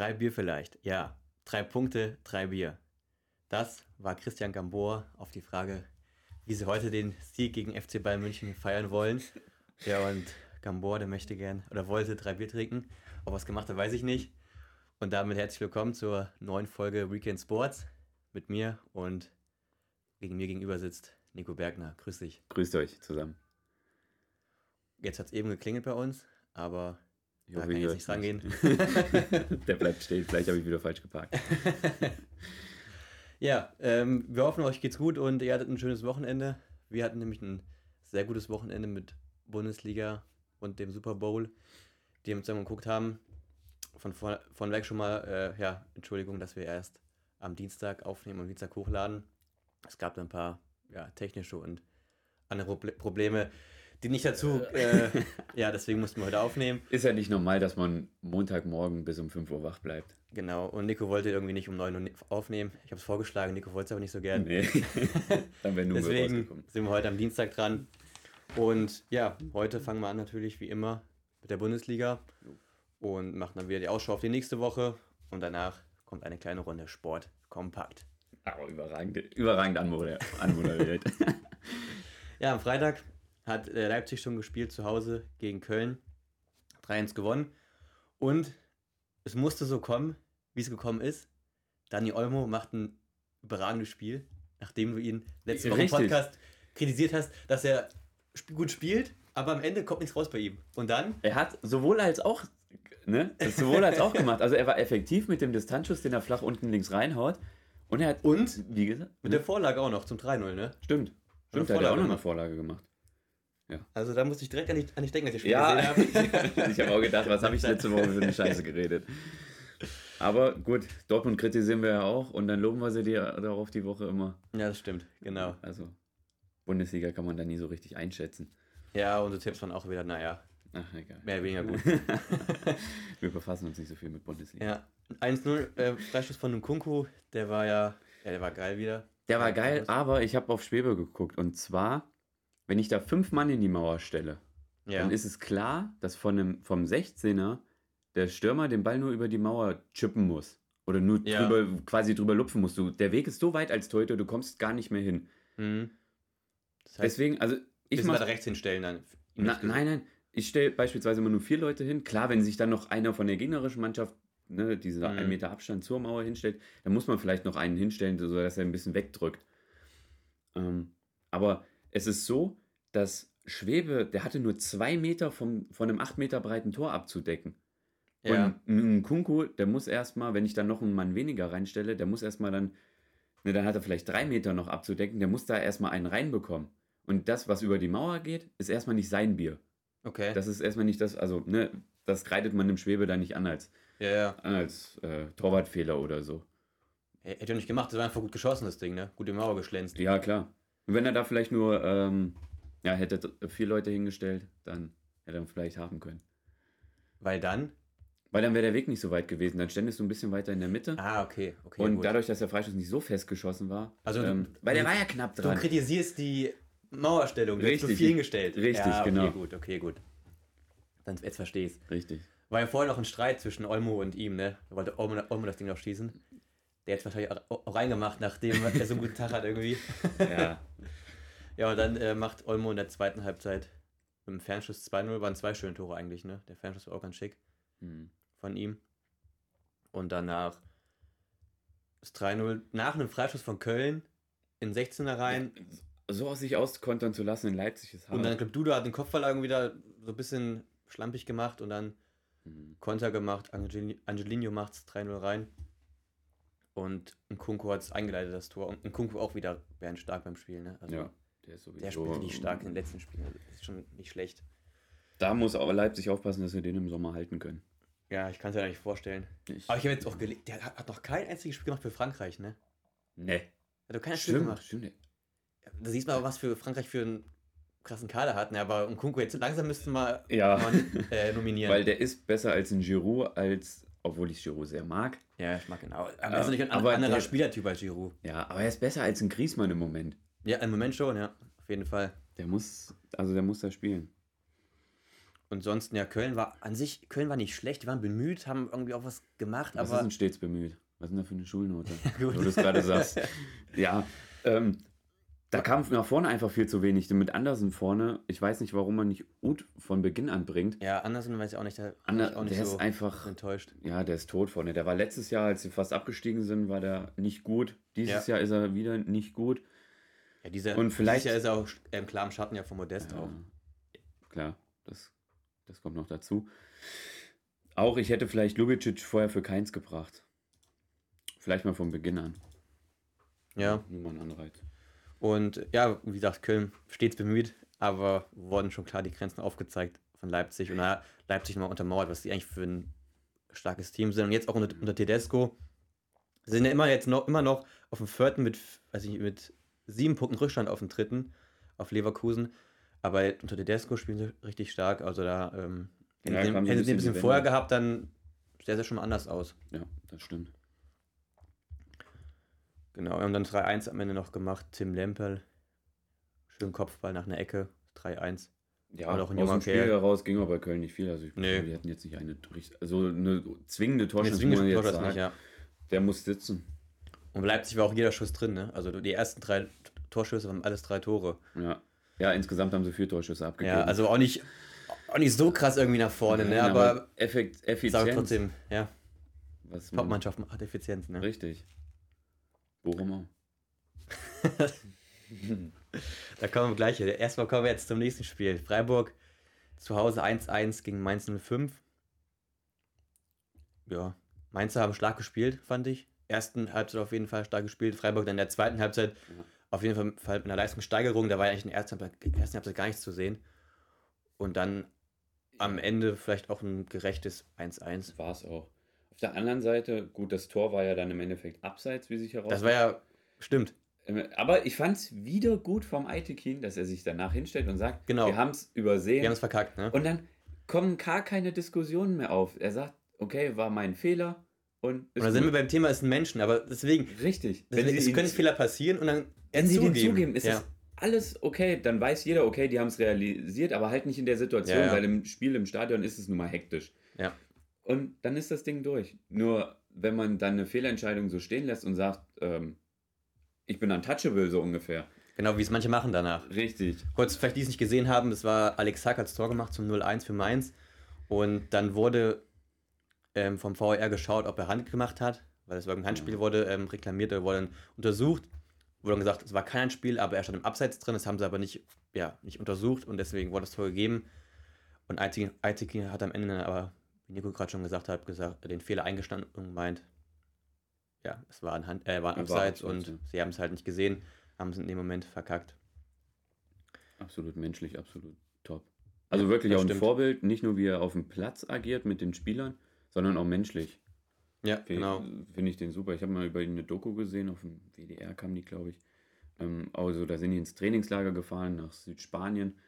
Drei Bier vielleicht. Ja, drei Punkte, drei Bier. Das war Christian Gambor auf die Frage, wie sie heute den Sieg gegen FC Bayern München feiern wollen. Ja, und Gambor, der möchte gern oder wollte drei Bier trinken. Ob er es gemacht hat, weiß ich nicht. Und damit herzlich willkommen zur neuen Folge Weekend Sports mit mir und gegen mir gegenüber sitzt Nico Bergner. Grüß dich. Grüßt euch zusammen. Jetzt hat es eben geklingelt bei uns, aber Ich da hoffe, kann ich jetzt nicht rangehen. Der bleibt stehen. Vielleicht habe ich wieder falsch geparkt. Ja, ähm, wir hoffen, euch geht's gut und ihr hattet ein schönes Wochenende. Wir hatten nämlich ein sehr gutes Wochenende mit Bundesliga und dem Super Bowl, die wir zusammen geguckt haben. Von, von, von weg schon mal, äh, ja, Entschuldigung, dass wir erst am Dienstag aufnehmen und Dienstag hochladen. Es gab da ein paar ja, technische und andere Proble- Probleme, die nicht dazu, äh, ja, deswegen mussten wir heute aufnehmen. Ist ja nicht normal, dass man Montagmorgen bis um 5 Uhr wach bleibt. Genau, und Nico wollte irgendwie nicht um 9 Uhr aufnehmen. Ich habe es vorgeschlagen, Nico wollte es aber nicht so gern. Nee. Dann wäre nur Deswegen sind wir heute am Dienstag dran. Und ja, heute fangen wir an natürlich wie immer mit der Bundesliga und machen dann wieder die Ausschau auf die nächste Woche. Und danach kommt eine kleine Runde Sport kompakt. Aber überragend, überragend anmoder- anmoderiert. Ja, am Freitag hat äh, Leipzig schon gespielt zu Hause gegen Köln. 3-1 gewonnen. Und es musste so kommen, wie es gekommen ist. Dani Olmo macht ein überragendes Spiel, nachdem du ihn letzte Woche im. Podcast kritisiert hast, dass er gut spielt, aber am Ende kommt nichts raus bei ihm. Und dann, er hat sowohl als auch, ne? Sowohl als auch gemacht. Also er war effektiv mit dem Distanzschuss, den er flach unten links reinhaut. Und er hat, Und? wie gesagt, mit der Vorlage auch noch zum 3-0, ne? stimmt. Stimmt, da hat er auch noch eine. Vorlage gemacht. Also da musste ich direkt an dich, an dich denken, als ich Spiel Ja, gesehen habe. ich habe auch gedacht, was habe ich letzte Woche für eine Scheiße geredet. Aber gut, Dortmund kritisieren wir ja auch und dann loben wir sie dir darauf die Woche immer. ja, das stimmt, genau. Also, Bundesliga kann man da nie so richtig einschätzen. Ja, unsere Tipps waren auch wieder, naja, Ach, egal. mehr oder weniger gut. Wir befassen uns nicht so viel mit Bundesliga. Ja, 1-0, äh, Freischuss von Nkunku, der war ja, ja, der war geil wieder. Der war geil, aber ich habe auf Schwebe geguckt. Und zwar, wenn ich da fünf Mann in die Mauer stelle, Ja, dann ist es klar, dass von einem, vom 16er der Stürmer den Ball nur über die Mauer chippen muss. Oder nur Ja. drüber, quasi drüber lupfen muss. Du, der Weg ist so weit als Torhüter, du kommst gar nicht mehr hin. mhm. das heißt, Deswegen, also ich mach, rechts hinstellen dann. Na. Nein, nein. Ich stelle beispielsweise immer nur vier Leute hin. Klar, wenn sich dann noch einer von der gegnerischen Mannschaft, ne, dieser Mhm. ein Meter Abstand zur Mauer hinstellt, dann muss man vielleicht noch einen hinstellen, sodass er ein bisschen wegdrückt. Ähm, aber es ist so, dass Schwebe, der hatte nur zwei Meter vom, von einem acht Meter breiten Tor abzudecken. Ja, Und ein Kunku, der muss erstmal, wenn ich dann noch einen Mann weniger reinstelle, der muss erstmal dann, ne, dann hat er vielleicht drei Meter noch abzudecken, der muss da erstmal einen reinbekommen. Und das, was über die Mauer geht, ist erstmal nicht sein Bier. okay. Das ist erstmal nicht das, also, ne, das kreidet man dem Schwebe da nicht an als, ja, ja. als äh, Torwartfehler oder so. Hätte er nicht gemacht, das war einfach gut geschossen, das Ding, ne? Gut die Mauer geschlänzt. Ja, klar. Und wenn er da vielleicht nur, ähm, ja, hätte vier Leute hingestellt, dann hätte er vielleicht haben können. Weil dann, Weil dann wäre der Weg nicht so weit gewesen. Dann ständest du ein bisschen weiter in der Mitte. ah, okay, okay. und gut. dadurch, dass der Freischuss nicht so fest geschossen war, Also du- ähm, weil der du- war ja knapp du dran. kritisierst die Mauerstellung, du hast zu Richtig. viel hingestellt. Richtig, ja, okay, genau. gut, okay, gut. Dann, jetzt verstehe ich's. Richtig. War ja vorher noch ein Streit zwischen Olmo und ihm, ne? Da wollte Olmo, Olmo das Ding noch schießen. Der hat es wahrscheinlich auch reingemacht, nachdem er so einen guten Tag hat irgendwie. Ja, Ja, und dann äh, macht Olmo in der zweiten Halbzeit mit dem Fernschuss 2-0, waren zwei schöne Tore eigentlich, ne? Der Fernschuss war auch ganz schick hm. von ihm. Und danach das 3-0 nach einem Freischuss von Köln in 16er rein. so aus sich auskontern zu lassen in Leipzig ist hart. Und dann, ich glaube, Duda hat den Kopfball wieder so ein bisschen schlampig gemacht und dann Hm. Konter gemacht. Angeli- Angelino macht es 3-0 rein. Und Nkunku hat es eingeleitet, das Tor. Und Nkunku auch wieder stark beim Spiel, ne? Also ja, der ist sowieso. der spielt richtig stark in den letzten Spielen. Also, Das ist schon nicht schlecht. Da muss auch Leipzig aufpassen, dass wir den im Sommer halten können. Ja, ich kann es ja nicht vorstellen. Ich, Aber ich habe jetzt auch gelesen, der hat, noch kein einziges Spiel gemacht für Frankreich, ne? ne. Hat doch kein Spiel gemacht. stimmt. Da siehst du aber, was für Frankreich für einen krassen Kader hat. Ne? Aber Nkunku jetzt langsam müssten wir Ja. mal äh, nominieren. Weil der ist besser als ein Giroud, als, obwohl ich Giroud sehr mag. ja, ich mag ihn auch. Aber er ist nicht ein aber anderer der- Spielertyp als Giroud. Ja, aber er ist besser als ein Griezmann im Moment. Ja, im Moment schon, ja. Auf jeden Fall. Der muss, also der muss da spielen. Und sonst, ja, Köln war an sich, Köln war nicht schlecht, die waren bemüht, haben irgendwie auch was gemacht, Was aber denn stets bemüht? Was ist denn da für eine Schulnote? gut. Wo du es gerade sagst. Ja, ähm, da kam nach vorne einfach viel zu wenig. Mit Andersen vorne, ich weiß nicht, warum man nicht Ut von Beginn an bringt. ja, Andersen weiß ich auch nicht, bin Ander, auch nicht der so ist einfach, enttäuscht. ja, der ist tot vorne. Der war letztes Jahr, als sie fast abgestiegen sind, war der nicht gut. Dieses Ja. Jahr ist er wieder nicht gut. Ja, dieser, Und vielleicht- ist er auch ähm, klar im Schatten ja von Modest auch. Ja, klar, das, das kommt noch dazu. Auch ich hätte vielleicht Lubicic vorher für keins gebracht. Vielleicht mal von Beginn an. Ja, Nur mal ein Anreiz. und ja, wie gesagt, Köln stets bemüht, aber wurden schon klar die Grenzen aufgezeigt von Leipzig und da Leipzig nochmal untermauert, was die eigentlich für ein starkes Team sind. Und jetzt auch unter, unter Tedesco sind ja immer jetzt noch immer noch auf dem vierten mit, weiß ich, nicht, mit sieben Punkten Rückstand auf dem dritten, auf Leverkusen. Aber unter Tedesco spielen sie richtig stark. Also da, ähm, hätten Ja, hätten sie bisschen ein bisschen die vorher gehabt, dann sähe es schon mal anders aus. Ja, das stimmt. Genau, wir haben dann 3-1 am Ende noch gemacht. Tim Lempel, schön Kopfball nach einer Ecke, 3-1. Ja, War doch ein aus junger dem Spiel Kerl. heraus ging aber bei Köln nicht viel. Also ich Nee. die hatten jetzt nicht eine also eine zwingende Torschance, muss man jetzt sagen. nicht, ja. Der muss sitzen. Und Leipzig war auch jeder Schuss drin, ne? Also die ersten drei Torschüsse waren alles drei Tore. Ja. Ja, insgesamt haben sie vier Torschüsse abgegeben. Ja, also auch nicht, auch nicht so krass irgendwie nach vorne, ne? Nein, Aber, Effekt, ich sage Effizienz. trotzdem, ja, Was man, Top-Mannschaft hat Effizienz, ne? richtig. Bochum auch. Da kommen wir gleich. Erstmal kommen wir jetzt zum nächsten Spiel. Freiburg zu Hause 1-1 gegen Mainz 05. Ja, Mainzer haben stark gespielt, fand ich. Ersten Halbzeit auf jeden Fall stark gespielt. Freiburg dann in der zweiten Halbzeit Ja. auf jeden Fall- mit einer Leistungssteigerung. Da war ja eigentlich in der ersten ersten Halbzeit gar nichts zu sehen. Und dann am Ende vielleicht auch ein gerechtes 1-1. War es auch. Auf der anderen Seite, gut, das Tor war ja dann im Endeffekt abseits, wie sich heraus. Das war ja, stimmt. Ähm, Aber ich fand es wieder gut vom Aitekin, dass er sich danach hinstellt und sagt, Genau. wir haben es übersehen. Wir haben es verkackt, ne? und dann kommen gar keine Diskussionen mehr auf. Er sagt, okay, war mein Fehler und ist Und da sind wir beim Thema, es sind Menschen, aber deswegen, Richtig. deswegen es ihn- können Fehler passieren und dann wenn sie zugeben. den zugeben, ist ja. das alles okay. Dann weiß jeder, okay, die haben es realisiert, aber halt nicht in der Situation, Ja, ja. weil im Spiel, im Stadion ist es nun mal hektisch. Ja. Und dann ist das Ding durch. Nur wenn man dann eine Fehlentscheidung so stehen lässt und sagt, ähm, ich bin untouchable, so ungefähr. Genau, wie es manche machen danach. Richtig. Kurz, vielleicht die es nicht gesehen haben, das war Alex Hack als Tor gemacht zum 0-1 für Mainz. Und dann wurde ähm, vom VR geschaut, ob er Hand gemacht hat, weil es war ein Handspiel, Ja. wurde ähm, reklamiert, er wurde dann untersucht. Wurde dann gesagt, es war kein Handspiel, aber er stand im Abseits drin, das haben sie aber nicht, ja, nicht untersucht und deswegen wurde das Tor gegeben. Und Aitiki hat am Ende dann aber, wie Nico gerade schon gesagt hat, gesagt, den Fehler eingestanden und gemeint, ja, es war ein, Hand, äh, war ein war Abseits Abseits, und ja. sie haben es halt nicht gesehen, haben es in dem Moment verkackt. Absolut menschlich, absolut top. Also wirklich das auch ein stimmt. Vorbild, nicht nur wie er auf dem Platz agiert mit den Spielern, sondern auch menschlich. Ja, Finde genau. find ich den super. Ich habe mal über ihn eine Doku gesehen, auf dem WDR kam die, glaube ich. Ähm, also da sind die ins Trainingslager gefahren nach Südspanien,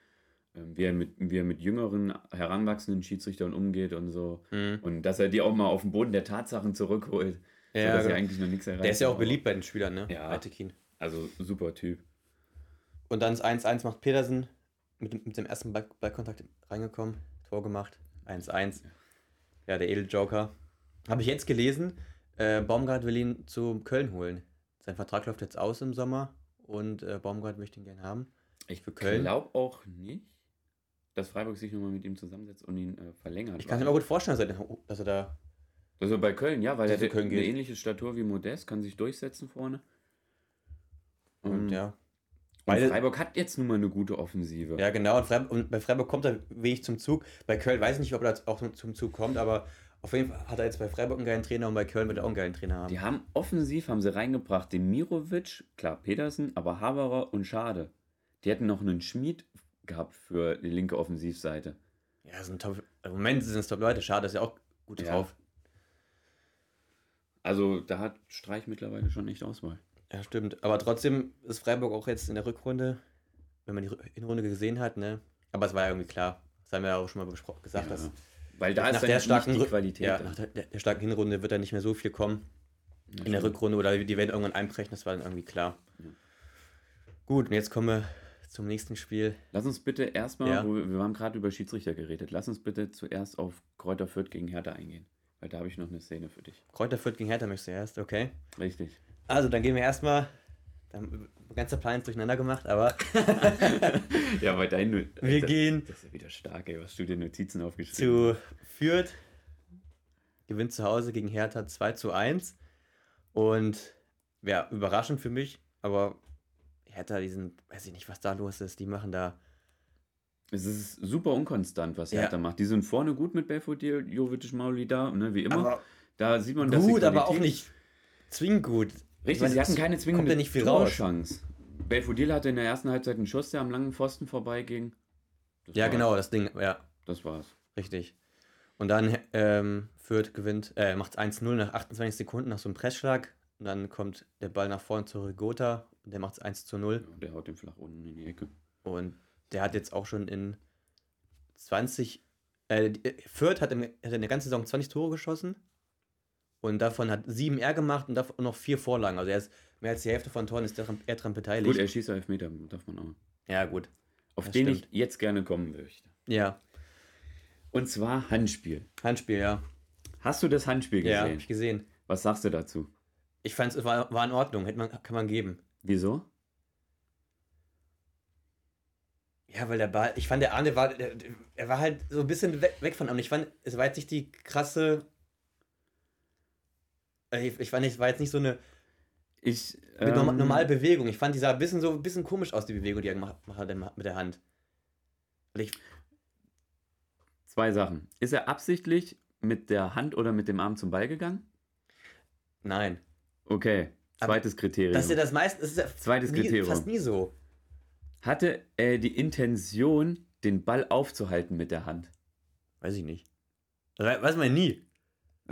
ähm, wie, er mit, wie er mit jüngeren, heranwachsenden Schiedsrichtern umgeht und so. Mhm. Und dass er die auch mal auf den Boden der Tatsachen zurückholt, Ja, sie genau. eigentlich noch nichts erreicht Der ist ja auch beliebt bei den Spielern, ne? Ja. Altekin. Also super Typ. Und dann das 1-1 macht Petersen mit, dem- mit dem ersten Ball, Ballkontakt reingekommen, Tor gemacht, 1-1. Ja, der Edeljoker. Habe ich jetzt gelesen, äh, Baumgart will ihn zu Köln holen. Sein Vertrag läuft jetzt aus im Sommer und äh, Baumgart möchte ihn gerne haben. Ich glaube auch nicht, dass Freiburg sich nochmal mit ihm zusammensetzt und ihn äh, verlängert. Ich kann es mir auch gut vorstellen, dass er, dass er da. Also bei Köln, ja, weil er Köln eine geht. ähnliche Statur wie Modest, kann sich durchsetzen vorne. Und, Ähm, ja. Beide- Freiburg hat jetzt nun mal eine gute Offensive. Ja, genau. Und, Freiburg, und bei Freiburg kommt er wenig zum Zug. Bei Köln weiß ich nicht, ob er auch zum Zug kommt, aber auf jeden Fall hat er jetzt bei Freiburg einen geilen Trainer und bei Köln wird er auch einen geilen Trainer haben. Die haben offensiv haben sie reingebracht den Mirovic, klar Petersen, aber Haberer und Schade. Die hätten noch einen Schmied gehabt für die linke Offensivseite. Ja, sind top, im Moment sind es top Leute. Schade, ist ja auch gut Ja. drauf. Also da hat Streich mittlerweile schon echt Auswahl. Ja, stimmt. Aber trotzdem ist Freiburg auch jetzt in der Rückrunde, wenn man die Hinrunde gesehen hat, ne? Aber es war ja irgendwie klar. Das haben wir ja auch schon mal bespro- gesagt, Ja. dass Weil da nach ist der starken die Qualität. ja, nach der, der, starken Hinrunde wird da nicht mehr so viel kommen. Ja, in der stimmt. Rückrunde oder die werden irgendwann einbrechen, das war dann irgendwie klar. Gut, und jetzt kommen wir zum nächsten Spiel. Lass uns bitte erstmal, Ja. wir, wir haben gerade über Schiedsrichter geredet, lass uns bitte zuerst auf Kräuter Fürth gegen Hertha eingehen. Weil da habe ich noch eine Szene für dich. Kräuter Fürth gegen Hertha möchtest du erst, okay. Richtig. Also, dann gehen wir erstmal. Dann ganzer Plan ist durcheinander gemacht, aber ja, weil dein. wir das, gehen Das ist ja wieder stark, ey, was du dir Notizen aufgeschrieben zu Fürth. Gewinnt zu Hause gegen Hertha 2 zu 1. Und ja, überraschend für mich, aber Hertha, die sind, weiß ich nicht, was da los ist. Die machen da. Es ist super unkonstant, was Ja. Hertha macht. Die sind vorne gut mit Belfodil, Jovic, Mauli da, ne, wie immer. Aber da sieht man, dass gut, aber auch nicht zwingend gut. Richtig, Ich meine, sie hatten keine zwingende ja nicht viel raus. Torchance. Belfodil hatte in der ersten Halbzeit einen Schuss, der am langen Pfosten vorbeiging. Das Ja, war's. genau, das Ding, ja, Das war's. richtig. Und dann ähm, Fürth gewinnt, äh, macht 1-0 nach 28 Sekunden nach so einem Pressschlag. Und dann kommt der Ball nach vorne zu Rigota und der macht es 1 zu 0. Ja, der haut den flach unten in die Ecke. Und der hat jetzt auch schon in 20, äh, äh, Fürth hat, im, hat in der ganzen Saison 20 Tore geschossen. Und davon hat sieben er gemacht und davon noch vier Vorlagen. Also er ist mehr als die Hälfte von Toren ist er dran, er dran beteiligt. Gut, er schießt Elfmeter, darf man auch. ja, gut. Auf Das den stimmt. ich jetzt gerne kommen möchte. Ja, Und zwar Handspiel. Handspiel, ja. Hast du das Handspiel Ja, hab gesehen? ich gesehen. Was sagst du dazu? Ich fand es war, war in Ordnung, hätte man, kann man geben. Wieso? Ja, weil der Ball, ich fand der Arne war, der, der- er war halt so ein bisschen weg, weg von ihm. Ich fand, es war jetzt nicht die krasse, ich, ich fand, es war jetzt nicht so eine Ich. Ähm, normale Bewegung. Ich fand, die sah ein bisschen so ein bisschen komisch aus, die Bewegung, die er gemacht hat mit der Hand. Ich, Zwei Sachen. Ist er absichtlich mit der Hand oder mit dem Arm zum Ball gegangen? nein. Okay. Aber Zweites Kriterium. Das ist ja das meiste, das ist ja Zweites nie, Kriterium. fast nie so. Hatte er die Intention, den Ball aufzuhalten mit der Hand? Weiß ich nicht. We- Weiß man nie.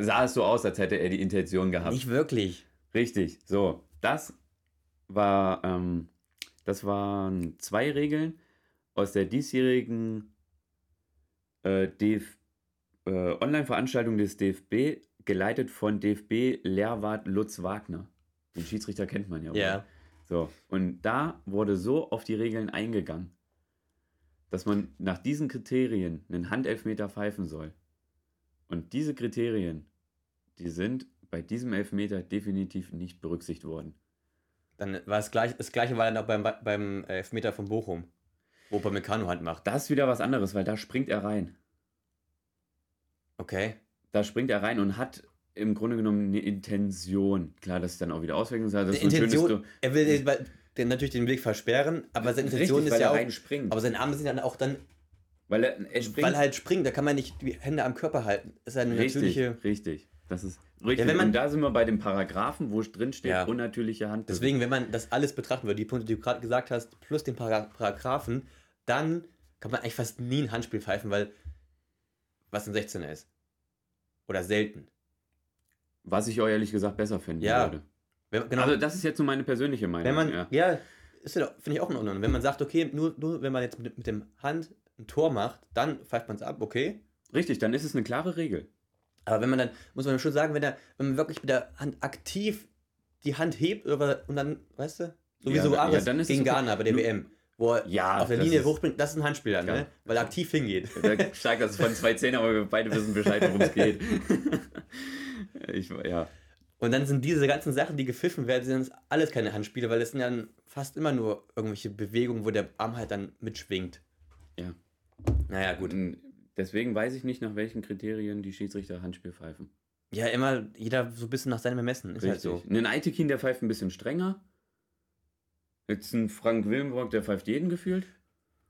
Sah es so aus, als hätte er die Intention gehabt. Nicht wirklich. Richtig. So, das war, ähm, das waren zwei Regeln aus der diesjährigen äh, DF, äh, Online-Veranstaltung des DFB, geleitet von DFB-Lehrwart Lutz Wagner. Den Schiedsrichter kennt man ja. Ja. oder? So, und da wurde so auf die Regeln eingegangen, dass man nach diesen Kriterien einen Handelfmeter pfeifen soll. Und diese Kriterien, die sind bei diesem Elfmeter definitiv nicht berücksichtigt worden. Dann war es gleich, das gleiche war dann auch beim, beim Elfmeter von Bochum, wo Upamecano Hand macht. Das ist wieder was anderes, weil da springt er rein. Okay. Da springt er rein und hat im Grunde genommen eine Intention. Klar, das ist dann auch wieder Auswirkungssache. Das ist Intention, er will den, natürlich den Weg versperren, aber seine Intention Richtig, ist weil ja er auch. reinspringt. Aber seine Arme sind dann auch dann, weil er, er springt. weil er halt springt, da kann man nicht die Hände am Körper halten. Das ist eine richtig, natürliche. richtig. Das ist richtig. wenn man- und da sind wir bei dem Paragraphen, wo drin steht, Ja. unnatürliche Hand. Deswegen, wenn man das alles betrachten würde, die Punkte, die du gerade gesagt hast, plus den Para- Paragraphen, dann kann man eigentlich fast nie ein Handspiel pfeifen, weil was ein 16er ist. Oder selten. Was ich ehrlich gesagt besser finden Ja, würde. Wenn, genau. Also das ist jetzt so meine persönliche Meinung. wenn man, ja. ja, ist ja, doch- finde ich auch in Ordnung. Wenn man sagt, okay, nur, nur wenn man jetzt mit, mit dem Hand ein Tor macht, dann pfeift man es ab, okay. Richtig, dann ist es eine klare Regel. Aber wenn man dann, muss man schon sagen, wenn, er, wenn man wirklich mit der Hand aktiv die Hand hebt und dann, weißt du, sowieso Ja, Ares ja, ist gegen okay. Ghana bei der WM, wo er Ja, auf der Linie ist- hochbringt, das ist ein Handspiel dann, Ja. ne? weil er aktiv hingeht. Steigt das von zwei Zehn, aber wir beide wissen Bescheid, worum es geht. ich, ja. Und dann sind diese ganzen Sachen, die gepfiffen werden, sind alles keine Handspiele, weil es sind dann fast immer nur irgendwelche Bewegungen, wo der Arm halt dann mitschwingt. Ja. Naja, gut. Deswegen weiß ich nicht, nach welchen Kriterien die Schiedsrichter Handspiel pfeifen. Ja, immer jeder so ein bisschen nach seinem Ermessen. Ist halt so. Ein Aitekin, der pfeift ein bisschen strenger. Jetzt ein Frank Willenbrock, der pfeift jeden gefühlt.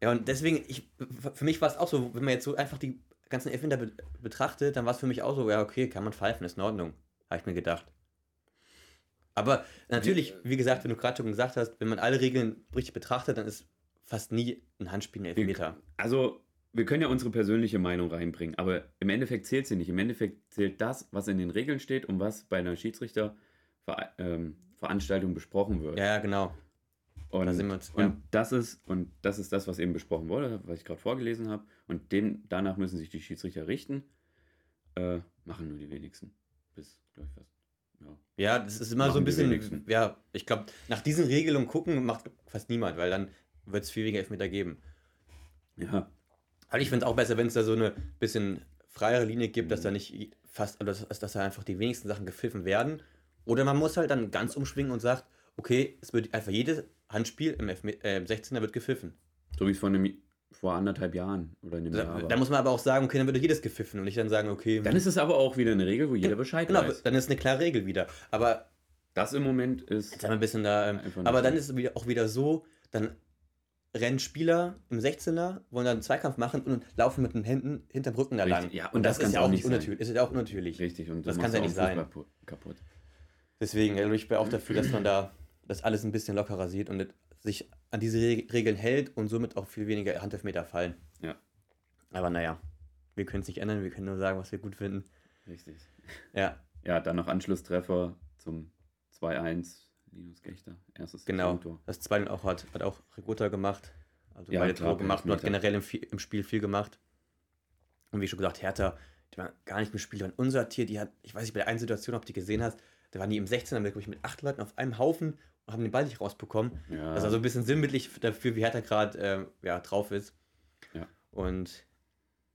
Ja, und deswegen, ich, für mich war es auch so, wenn man jetzt so einfach die ganzen Elfmeter be betrachtet, dann war es für mich auch so, ja, okay, kann man pfeifen, ist in Ordnung. Habe ich mir gedacht. Aber natürlich, wie gesagt, wenn du gerade schon gesagt hast, wenn man alle Regeln richtig betrachtet, dann ist fast nie ein Handspiel ein Elfmeter. Also, wir können ja unsere persönliche Meinung reinbringen, aber im Endeffekt zählt sie nicht. Im Endeffekt zählt das, was in den Regeln steht und was bei einer Schiedsrichterveranstaltung besprochen wird. Ja, genau. Und, Da sind wir uns, und ja. das ist und das ist das, was eben besprochen wurde, was ich gerade vorgelesen habe. Und dem, danach müssen sich die Schiedsrichter richten. Äh, machen nur die wenigsten. Bis, glaube ich, fast. Ja. Ja, das ist immer so Machen ein die bisschen, ja, ich glaube, nach diesen Regelungen gucken macht fast niemand, weil dann wird es viel weniger Elfmeter geben. Ja, Also ich finde es auch besser, wenn es da so eine bisschen freiere Linie gibt, dass da nicht fast, also dass, dass da einfach die wenigsten Sachen gepfiffen werden. Oder man muss halt dann ganz umschwingen und sagt, okay, es wird einfach jedes Handspiel im, Elfme äh, im 16er wird gepfiffen. so wie es vor, einem, vor anderthalb Jahren oder in einem Jahr Da, war. da muss man aber auch sagen, okay, dann wird jedes gepfiffen und nicht dann sagen, okay, Dann ist es aber auch wieder eine Regel, wo jeder Bescheid genau, weiß. dann ist eine klare Regel wieder. Aber Das im Moment ist. Jetzt haben wir ein bisschen da. Ähm, aber dann ist es wieder, auch wieder so, dann rennen Spieler im 16er, wollen dann einen Zweikampf machen und laufen mit den Händen hinterm Rücken da lang. Ja, und, und das, das ist ja auch nicht unnatürlich. Ist ja auch unnatürlich. Richtig, und Das machst ja nicht sein. Kaputt. Deswegen, also ich bin auch dafür, dass man da das alles ein bisschen lockerer sieht und sich an diese Re Regeln hält und somit auch viel weniger Handelfmeter fallen. Ja. Aber naja, wir können es nicht ändern, wir können nur sagen, was wir gut finden. Richtig. Ja, Ja, dann noch Anschlusstreffer zum 2-1. Linus Gechter, erstes genau. Tor. Das 2 auch hat, hat auch Rigota gemacht. Also Ja, beide Tore gemacht und hat generell im, im Spiel viel gemacht. Und wie schon gesagt, Hertha, die waren gar nicht im Spiel, die waren unsortiert. Die hat, ich weiß nicht, bei der einen Situation, ob du die gesehen hast, da waren die im 16er mit, mit acht Leuten auf einem Haufen und haben den Ball nicht rausbekommen. Ja, Das ist also ein bisschen sinnbildlich dafür, wie Hertha gerade ähm, ja, drauf ist. Ja. Und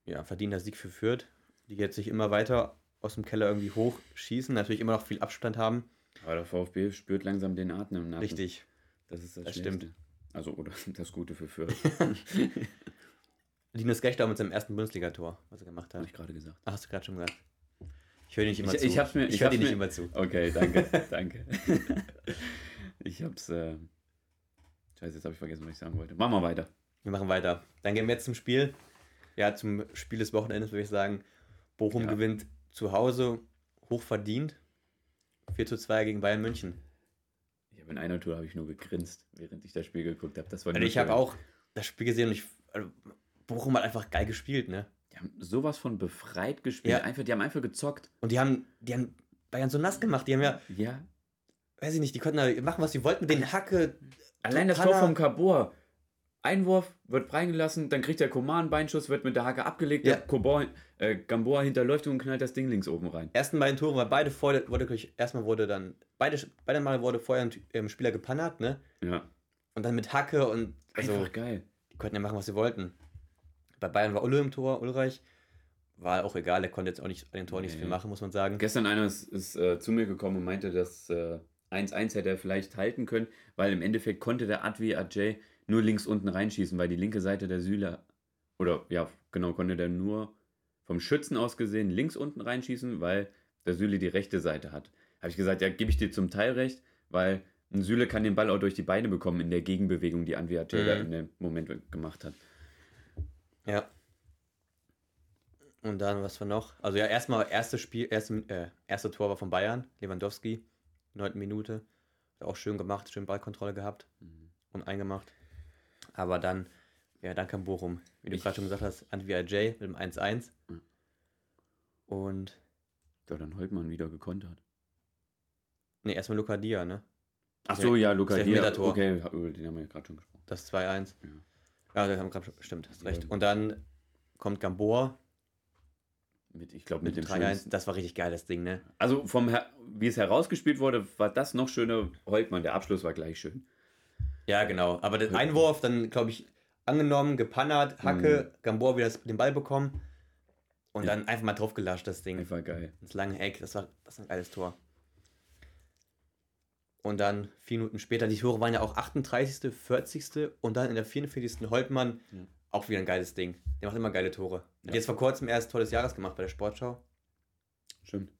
ja, verdienter Sieg für Fürth, die jetzt sich immer weiter aus dem Keller irgendwie hochschießen, natürlich immer noch viel Abstand haben. Aber der VfB spürt langsam den Atem im Nacken. Richtig. Das ist das, Das stimmt. Also, oder das Gute für Fürth, Linus Gechter mit seinem ersten Bundesligator, was er gemacht hat. habe ich gerade gesagt. Ach, hast du gerade schon gesagt. Ich höre dir nicht immer Ich- zu. ich hab's mir- ich ich höre dir nicht immer zu. Okay, danke, danke. Ich hab's. Äh... Scheiße, jetzt habe ich vergessen, was ich sagen wollte. Machen wir weiter. Wir machen weiter. Dann gehen wir jetzt zum Spiel. Ja, zum Spiel des Wochenendes würde ich sagen. Bochum Ja. gewinnt zu Hause hoch verdient. 4 zu 2 gegen Bayern München. Ich habe in einer Tour habe ich nur gegrinst, während ich das Spiel geguckt habe. Das war Also ich habe auch das Spiel gesehen und ich. Also Bochum hat einfach geil gespielt, ne? Die haben sowas von befreit gespielt. Ja. Einfach, die haben einfach gezockt. Und die haben, die haben Bayern so nass gemacht. Die haben ja, Ja. weiß ich nicht, die konnten da machen, was sie wollten mit den Hacke. Allein das Hanna- Tor vom Kabor. Einwurf, wird freigelassen, dann kriegt der Koman einen Beinschuss, wird mit der Hacke abgelegt, Ja. der Kobor, äh, Gamboa hinterläuft und knallt das Ding links oben rein. ersten beiden Tore, weil beide vorher wurde, erstmal wurde dann, beide, beide Mal wurde vorher ein ähm, Spieler gepannert, ne? Ja. Und dann mit Hacke und also, Einfach geil. die konnten ja machen, was sie wollten. Bei Bayern war Ulle im Tor, Ulreich. War auch egal, der konnte jetzt auch nicht an den Tor nicht Nee. viel machen, muss man sagen. Gestern einer ist, ist äh, zu mir gekommen und meinte, dass äh, 1-1 hätte er vielleicht halten können, weil im Endeffekt konnte der Advi Ajay nur links unten reinschießen, weil die linke Seite der Süle, oder ja, genau, konnte der nur vom Schützen aus gesehen links unten reinschießen, weil der Süle die rechte Seite hat. Habe ich gesagt, ja, gebe ich dir zum Teil recht, weil ein Süle kann den Ball auch durch die Beine bekommen in der Gegenbewegung, die da Mhm. in dem Moment gemacht hat. Ja. Und dann, was war noch? Also ja, erstmal erstes Spiel, erste, äh, erste Tor war von Bayern, Lewandowski, 9. Minute. Auch schön gemacht, schön Ballkontrolle gehabt und eingemacht. Aber dann, ja, dann kam Bochum, wie du gerade schon gesagt hast, Antwi J mit dem 1-1. Mhm. Und, Da dann Holtmann wieder gekontert. ne, erstmal Luca Dia, ne? Ach so, ja, Luca Das Dia. Elfmeter-Tor. Okay, über den haben wir ja gerade schon gesprochen. Das 2-1. Ja. Ja, das haben schon, stimmt, hast Ja. recht. Und dann kommt Gamboa Mit, ich glaube, mit, mit, dem dem 3-1. schönsten. Das war richtig geil, das Ding, ne? Also vom wie es herausgespielt wurde, war das noch schöner. Holtmann, der Abschluss war gleich schön. Ja, genau. Aber den. Einwurf, dann, glaube ich, angenommen, gepannert, Hacke, Gamboa wieder das- den Ball bekommen und Ja. dann einfach mal draufgelascht, das Ding. Einfach geil. ins lange Eck. Das war, das war ein geiles Tor. Und dann vier Minuten später, die Tore waren ja auch 38., 40. und dann in der 44. Holtmann Ja. auch wieder ein geiles Ding. Der macht immer geile Tore. Ja. Hat jetzt vor kurzem erst Tor des Jahres gemacht bei der Sportschau. Stimmt.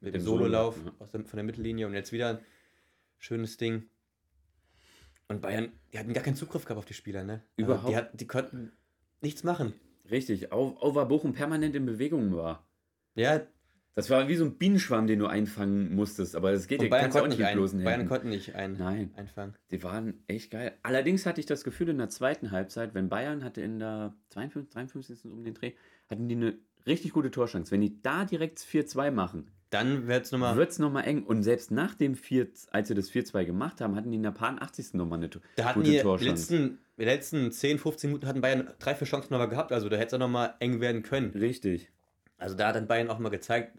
Mit Dem dem Sololauf Solo, ja. aus dem, von der Mittellinie und jetzt wieder ein schönes Ding. Und Bayern, die hatten gar keinen Zugriff gehabt auf die Spieler, ne? Also Überhaupt. Die, hat, die konnten nichts machen. Richtig. Auch, weil Bochum permanent in Bewegung war. Ja, Das war wie so ein Bienenschwamm, den du einfangen musstest. Aber das geht ja Bayern kannst auch nicht mit ein, bloßen Bayern Händen. konnten nicht ein, Nein, einfangen. die waren echt geil. Allerdings hatte ich das Gefühl in der zweiten Halbzeit, wenn Bayern hatte in der 52, 53. um den Dreh, hatten die eine richtig gute Torchance. Wenn die da direkt 4-2 machen, Dann wird es nochmal. wird es nochmal eng. Und selbst nach dem 4, als sie das 4-2 gemacht haben, hatten die in der paar 80. nochmal eine Da hatten gute die, Torchance. letzten, die letzten 10, 15 Minuten hatten Bayern drei, vier Chancen nochmal gehabt. Also da hätte es auch nochmal eng werden können. Richtig. Also da hat dann Bayern auch mal gezeigt,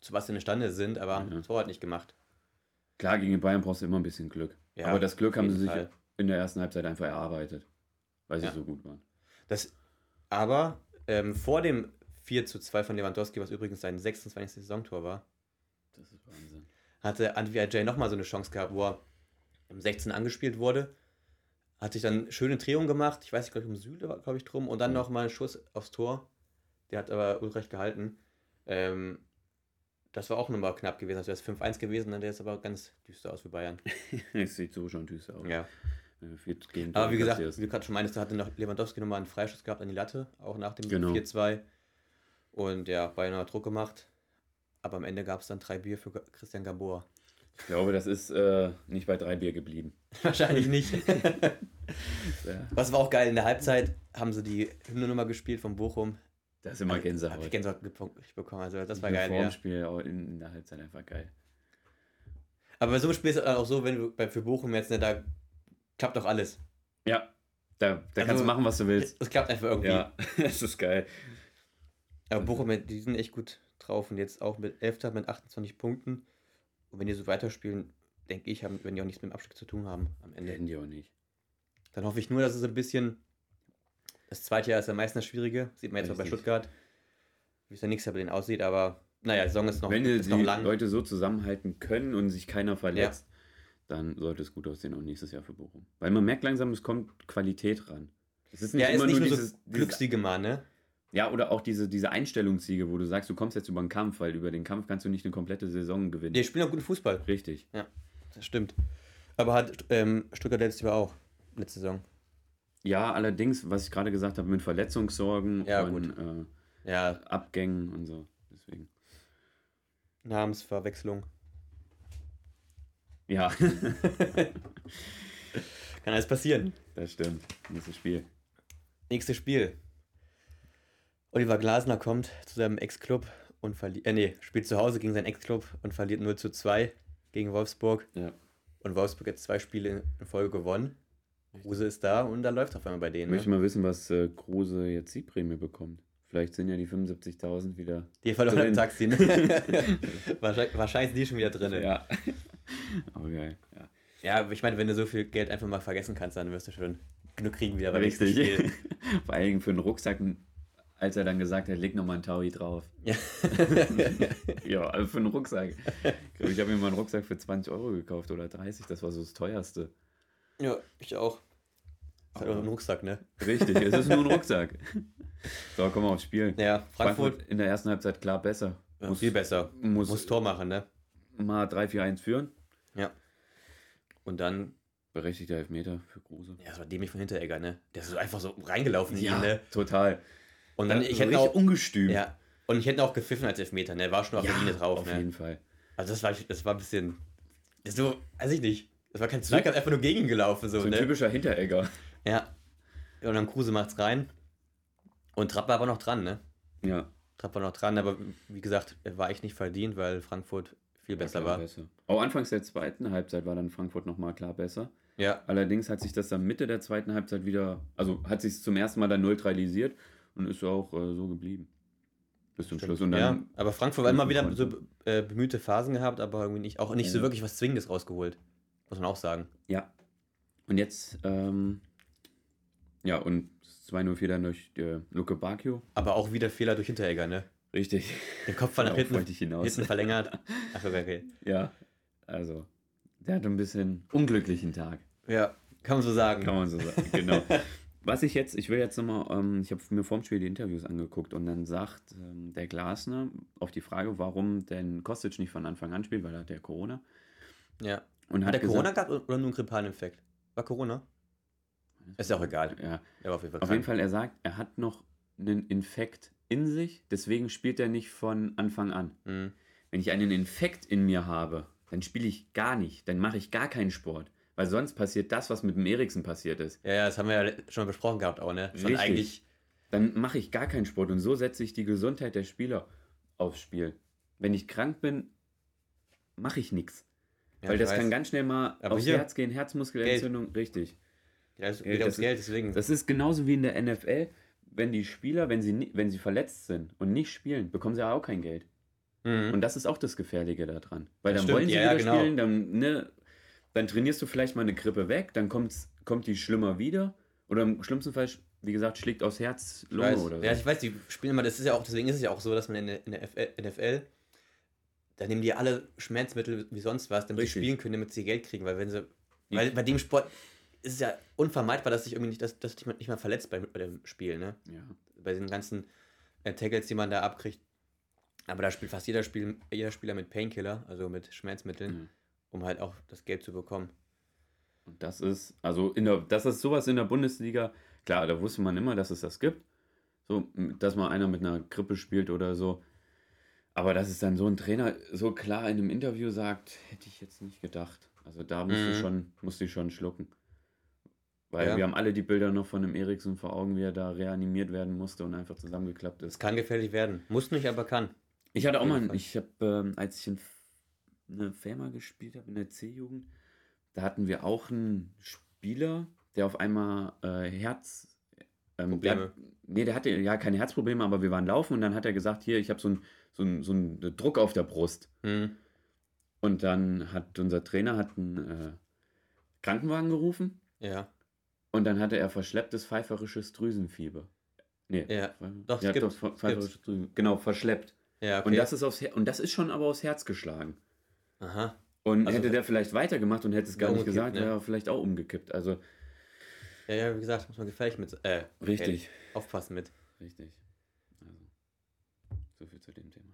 zu was sie imstande sind, aber haben Ja. das Tor halt nicht gemacht. Klar, gegen Bayern brauchst du immer ein bisschen Glück. Ja, Aber das Glück haben sie sich Fall. in der ersten Halbzeit einfach erarbeitet, weil sie Ja. so gut waren. Das, aber ähm, vor dem 4 zu 2 von Lewandowski, was übrigens sein 26. Saisontor war, Das ist Wahnsinn. hatte Antwi Ajay nochmal so eine Chance gehabt, wo er im 16 angespielt wurde. Hat sich dann schöne Drehung gemacht. Ich weiß nicht, glaube ich, um Süle war, glaube ich, drum. Und dann Ja. nochmal einen Schuss aufs Tor. Der hat aber Ulreich gehalten. Ähm, das war auch nochmal knapp gewesen. Also wäre es 5-1 gewesen, dann wäre es aber ganz düster aus für Bayern. Es sieht so schon düster aus. Ja. Gegentore Aber wie gesagt, wie du gerade schon meinst, da hatte noch Lewandowski nochmal einen Freischuss gehabt an die Latte, auch nach dem Genau. 4-2. Und ja, hat Druck gemacht. Aber am Ende gab es dann drei Bier für Christian Gabor. ich glaube, das ist äh, nicht bei drei Bier geblieben. Wahrscheinlich nicht. Ja, Was war auch geil, in der Halbzeit haben sie die Hymne nochmal gespielt von Bochum. das ist immer Habe Gänsehaut. ich Gänsehaut bekommen, also das war geil, ja. Formspiel auch in, in der Halbzeit einfach geil. Aber bei so einem Spiel ist es auch so, wenn du bei, für Bochum jetzt, ne, da klappt doch alles. Ja, da, da Also, kannst du machen, was du willst. Es klappt einfach irgendwie. Ja, das ist geil. Aber Bochum, die sind echt gut drauf und jetzt auch mit 11. mit 28 Punkten. Und wenn die so weiterspielen, denke ich, haben, wenn die auch nichts mit dem Abstieg zu tun haben am Ende. Hätten die auch nicht. Dann hoffe ich nur, dass es ein bisschen. Das zweite Jahr ist am meisten das Schwierige. Sieht man jetzt auch bei. Stuttgart, wie es da nächstes Jahr bei denen aussieht. Aber naja, die Saison ist noch, Wenn die, ist noch die lang. Leute so zusammenhalten können und sich keiner verletzt, dann sollte es gut aussehen auch nächstes Jahr für Bochum. Weil man merkt langsam, es kommt Qualität ran. Es ist nicht ja, ist immer nicht nur nur dieses, so dieses Glückssiege mal, ne? Ja, oder auch diese, diese Einstellungssiege, wo du sagst, du kommst jetzt über den Kampf, weil über den Kampf kannst du nicht eine komplette Saison gewinnen. Die spielen auch guten Fußball. Richtig. Das stimmt. Aber hat ähm, Stuttgart letztes Jahr auch. Letzte Saison. Ja, allerdings, was ich gerade gesagt habe, mit Verletzungssorgen Ja, und äh, Ja, Abgängen und so. Deswegen. Namensverwechslung. Ja, Kann alles passieren. das stimmt. Nächstes Spiel. Nächstes Spiel. Oliver Glasner kommt zu seinem Ex-Club und verliert. Äh, nee, spielt zu Hause gegen seinen Ex-Club und verliert 0 zu 2 gegen Wolfsburg. Ja. Und Wolfsburg hat zwei Spiele in Folge gewonnen. Kruse ist da und da läuft auf einmal bei Ich denen. möchte Ne? mal wissen, was äh, Kruse jetzt Siegprämie bekommt. Vielleicht sind ja die 75.000 wieder. Die verloren im. Taxi. Ne? wahrscheinlich, wahrscheinlich sind die schon wieder drin. Ja. Aber geil. Ja. ja, aber ich meine, wenn du so viel Geld einfach mal vergessen kannst, dann wirst du schon genug kriegen wieder nächsten Richtig. Spiel. Vor allem für den Rucksack, als er dann gesagt hat, leg nochmal ein Taui drauf. Ja. Ja, also für einen Rucksack. Ich glaube, ich habe mir mal einen Rucksack für 20 Euro gekauft oder 30. Das war so das teuerste. ja, ich auch. Ist halt auch ein Rucksack, ne? Richtig, es ist nur ein Rucksack. So, kommen wir aufs Spiel. Ja, Frankfurt, Frankfurt in der ersten Halbzeit klar besser. ja, Muss, viel besser. muss, Muss Tor machen, ne? mal 3-4-1 führen. Und dann, Berechtigter Elfmeter für Kruse. ja, das war dämlich von Hinteregger, ne? Der ist so einfach so reingelaufen in ihn, ne? total. Und dann, Ja, ich so hätte auch, ungestüm. ja, und ich hätte auch gepfiffen als Elfmeter, ne? War schon auf der Linie drauf, auf ne? jeden Fall. Also das war, das war ein bisschen, so, weiß ich nicht. Das war kein Zweikampf, einfach nur gegen gelaufen, so, So ein ne? typischer Hinteregger. Ja. Und dann Kruse macht's rein. Und Trapp war aber noch dran, ne? Ja, Trapp war noch dran, aber wie gesagt, war echt nicht verdient, weil Frankfurt viel besser war. besser. Auch anfangs der zweiten Halbzeit war dann Frankfurt nochmal klar besser. Ja, Allerdings hat sich das dann Mitte der zweiten Halbzeit wieder, also hat sich zum ersten Mal dann neutralisiert und ist auch äh, so geblieben. Bis zum Schluss. Und dann, ja, aber Frankfurt war immer wieder so äh, bemühte Phasen gehabt, aber irgendwie nicht, auch nicht so wirklich was Zwingendes rausgeholt. Muss man auch sagen. ja. Und jetzt, ähm, ja, und 2-0 dann durch äh, Luke Bacchio. Aber auch wieder Fehler durch Hinteregger, ne? Richtig. Den Kopf nach Darauf hinten, ich hinaus. hinten verlängert. Ach, okay, okay. Ja, also, der hat ein bisschen unglücklichen Tag. Ja, kann man so sagen. Kann man so sagen, genau. Was ich jetzt, ich will jetzt nochmal, ähm, ich habe mir vorm Spiel die Interviews angeguckt und dann sagt ähm, der Glasner auf die Frage, warum denn Kostic nicht von Anfang an spielt, weil er hat ja Corona. Ja. Und Hat hat der gesagt, Corona gehabt oder nur ein Grippalinfekt? War Corona? Ist ja auch egal. Ja, Er auf jeden Fall auf jeden Fall, er sagt, er hat noch einen Infekt in sich, deswegen spielt er nicht von Anfang an. Mhm. Wenn ich einen Infekt in mir habe, dann spiele ich gar nicht, dann mache ich gar keinen Sport. Weil sonst passiert das, was mit dem Eriksen passiert ist. Ja, ja, das haben wir ja schon mal besprochen gehabt auch, ne? Richtig. eigentlich, Dann mache ich gar keinen Sport und so setze ich die Gesundheit der Spieler aufs Spiel. Wenn ich krank bin, mache ich nichts. ja, Weil ich das weiß. kann ganz schnell mal Aber aufs hier- Herz gehen, Herzmuskelentzündung, richtig. Ja, es Geld, geht das ums Geld, deswegen. Das ist genauso wie in der NFL, wenn die Spieler, wenn sie, wenn sie verletzt sind und nicht spielen, bekommen sie ja auch kein Geld. Mhm. Und das ist auch das Gefährliche daran. Weil Das dann stimmt, wollen sie ja, ja, wieder genau. spielen, dann, ne, dann trainierst du vielleicht mal eine Grippe weg, dann kommt's, kommt die schlimmer wieder. Oder im schlimmsten Fall, wie gesagt, schlägt aus Herz Ich Lunge oder so. Ja, ich weiß, die spielen immer, das ist ja auch, deswegen ist es ja auch so, dass man in der, in der FL NFL, da nehmen die alle Schmerzmittel wie sonst was, damit sie Richtig. spielen können, damit sie Geld kriegen, weil wenn sie, Die- weil bei dem Sport ist es ja unvermeidbar, dass sich irgendwie nicht, dass, dass dich nicht mal verletzt bei, bei dem Spiel, ne? ja. Bei den ganzen äh, Tackles, die man da abkriegt. Aber da spielt fast jeder, Spiel, jeder Spieler mit Painkiller, also mit Schmerzmitteln, Mhm. Um halt auch das Geld zu bekommen. Und das ist, also in der, das ist sowas in der Bundesliga, klar, da wusste man immer, dass es das gibt. So, dass mal einer mit einer Grippe spielt oder so. Aber dass es dann so ein Trainer so klar in einem Interview sagt, hätte ich jetzt nicht gedacht. Also da musste Mhm. ich schon, musste ich schon schlucken. Weil Ja. wir haben alle die Bilder noch von dem Eriksen vor Augen, wie er da reanimiert werden musste und einfach zusammengeklappt Es ist. kann gefährlich werden. Muss nicht, aber kann. Ich hatte auch mal, ich habe, ähm, als ich in eine Firma gespielt habe, in der C-Jugend, da hatten wir auch einen Spieler, der auf einmal äh, Herz. Ähm, Probleme. Der, nee, der hatte ja keine Herzprobleme, aber wir waren laufen und dann hat er gesagt: Hier, ich habe so einen so ein, so ein Druck auf der Brust. Hm. Und dann hat unser Trainer hat einen äh, Krankenwagen gerufen Ja. und dann hatte er verschlepptes pfeiferisches Drüsenfieber. Nee, Ja, doch, ja, gibt- doch, pfe- pfeiferisches Drüsen. Genau, verschleppt. Ja, okay. Und, das ist aufs und das ist schon aber aufs Herz geschlagen. Aha. Und Also- hätte der vielleicht weitergemacht und hätte es gar nicht gesagt, ne? wäre er vielleicht auch umgekippt. Also Ja, ja, wie gesagt, muss man gefährlich mit. Äh, richtig, aufpassen mit. richtig. Also so viel zu dem Thema.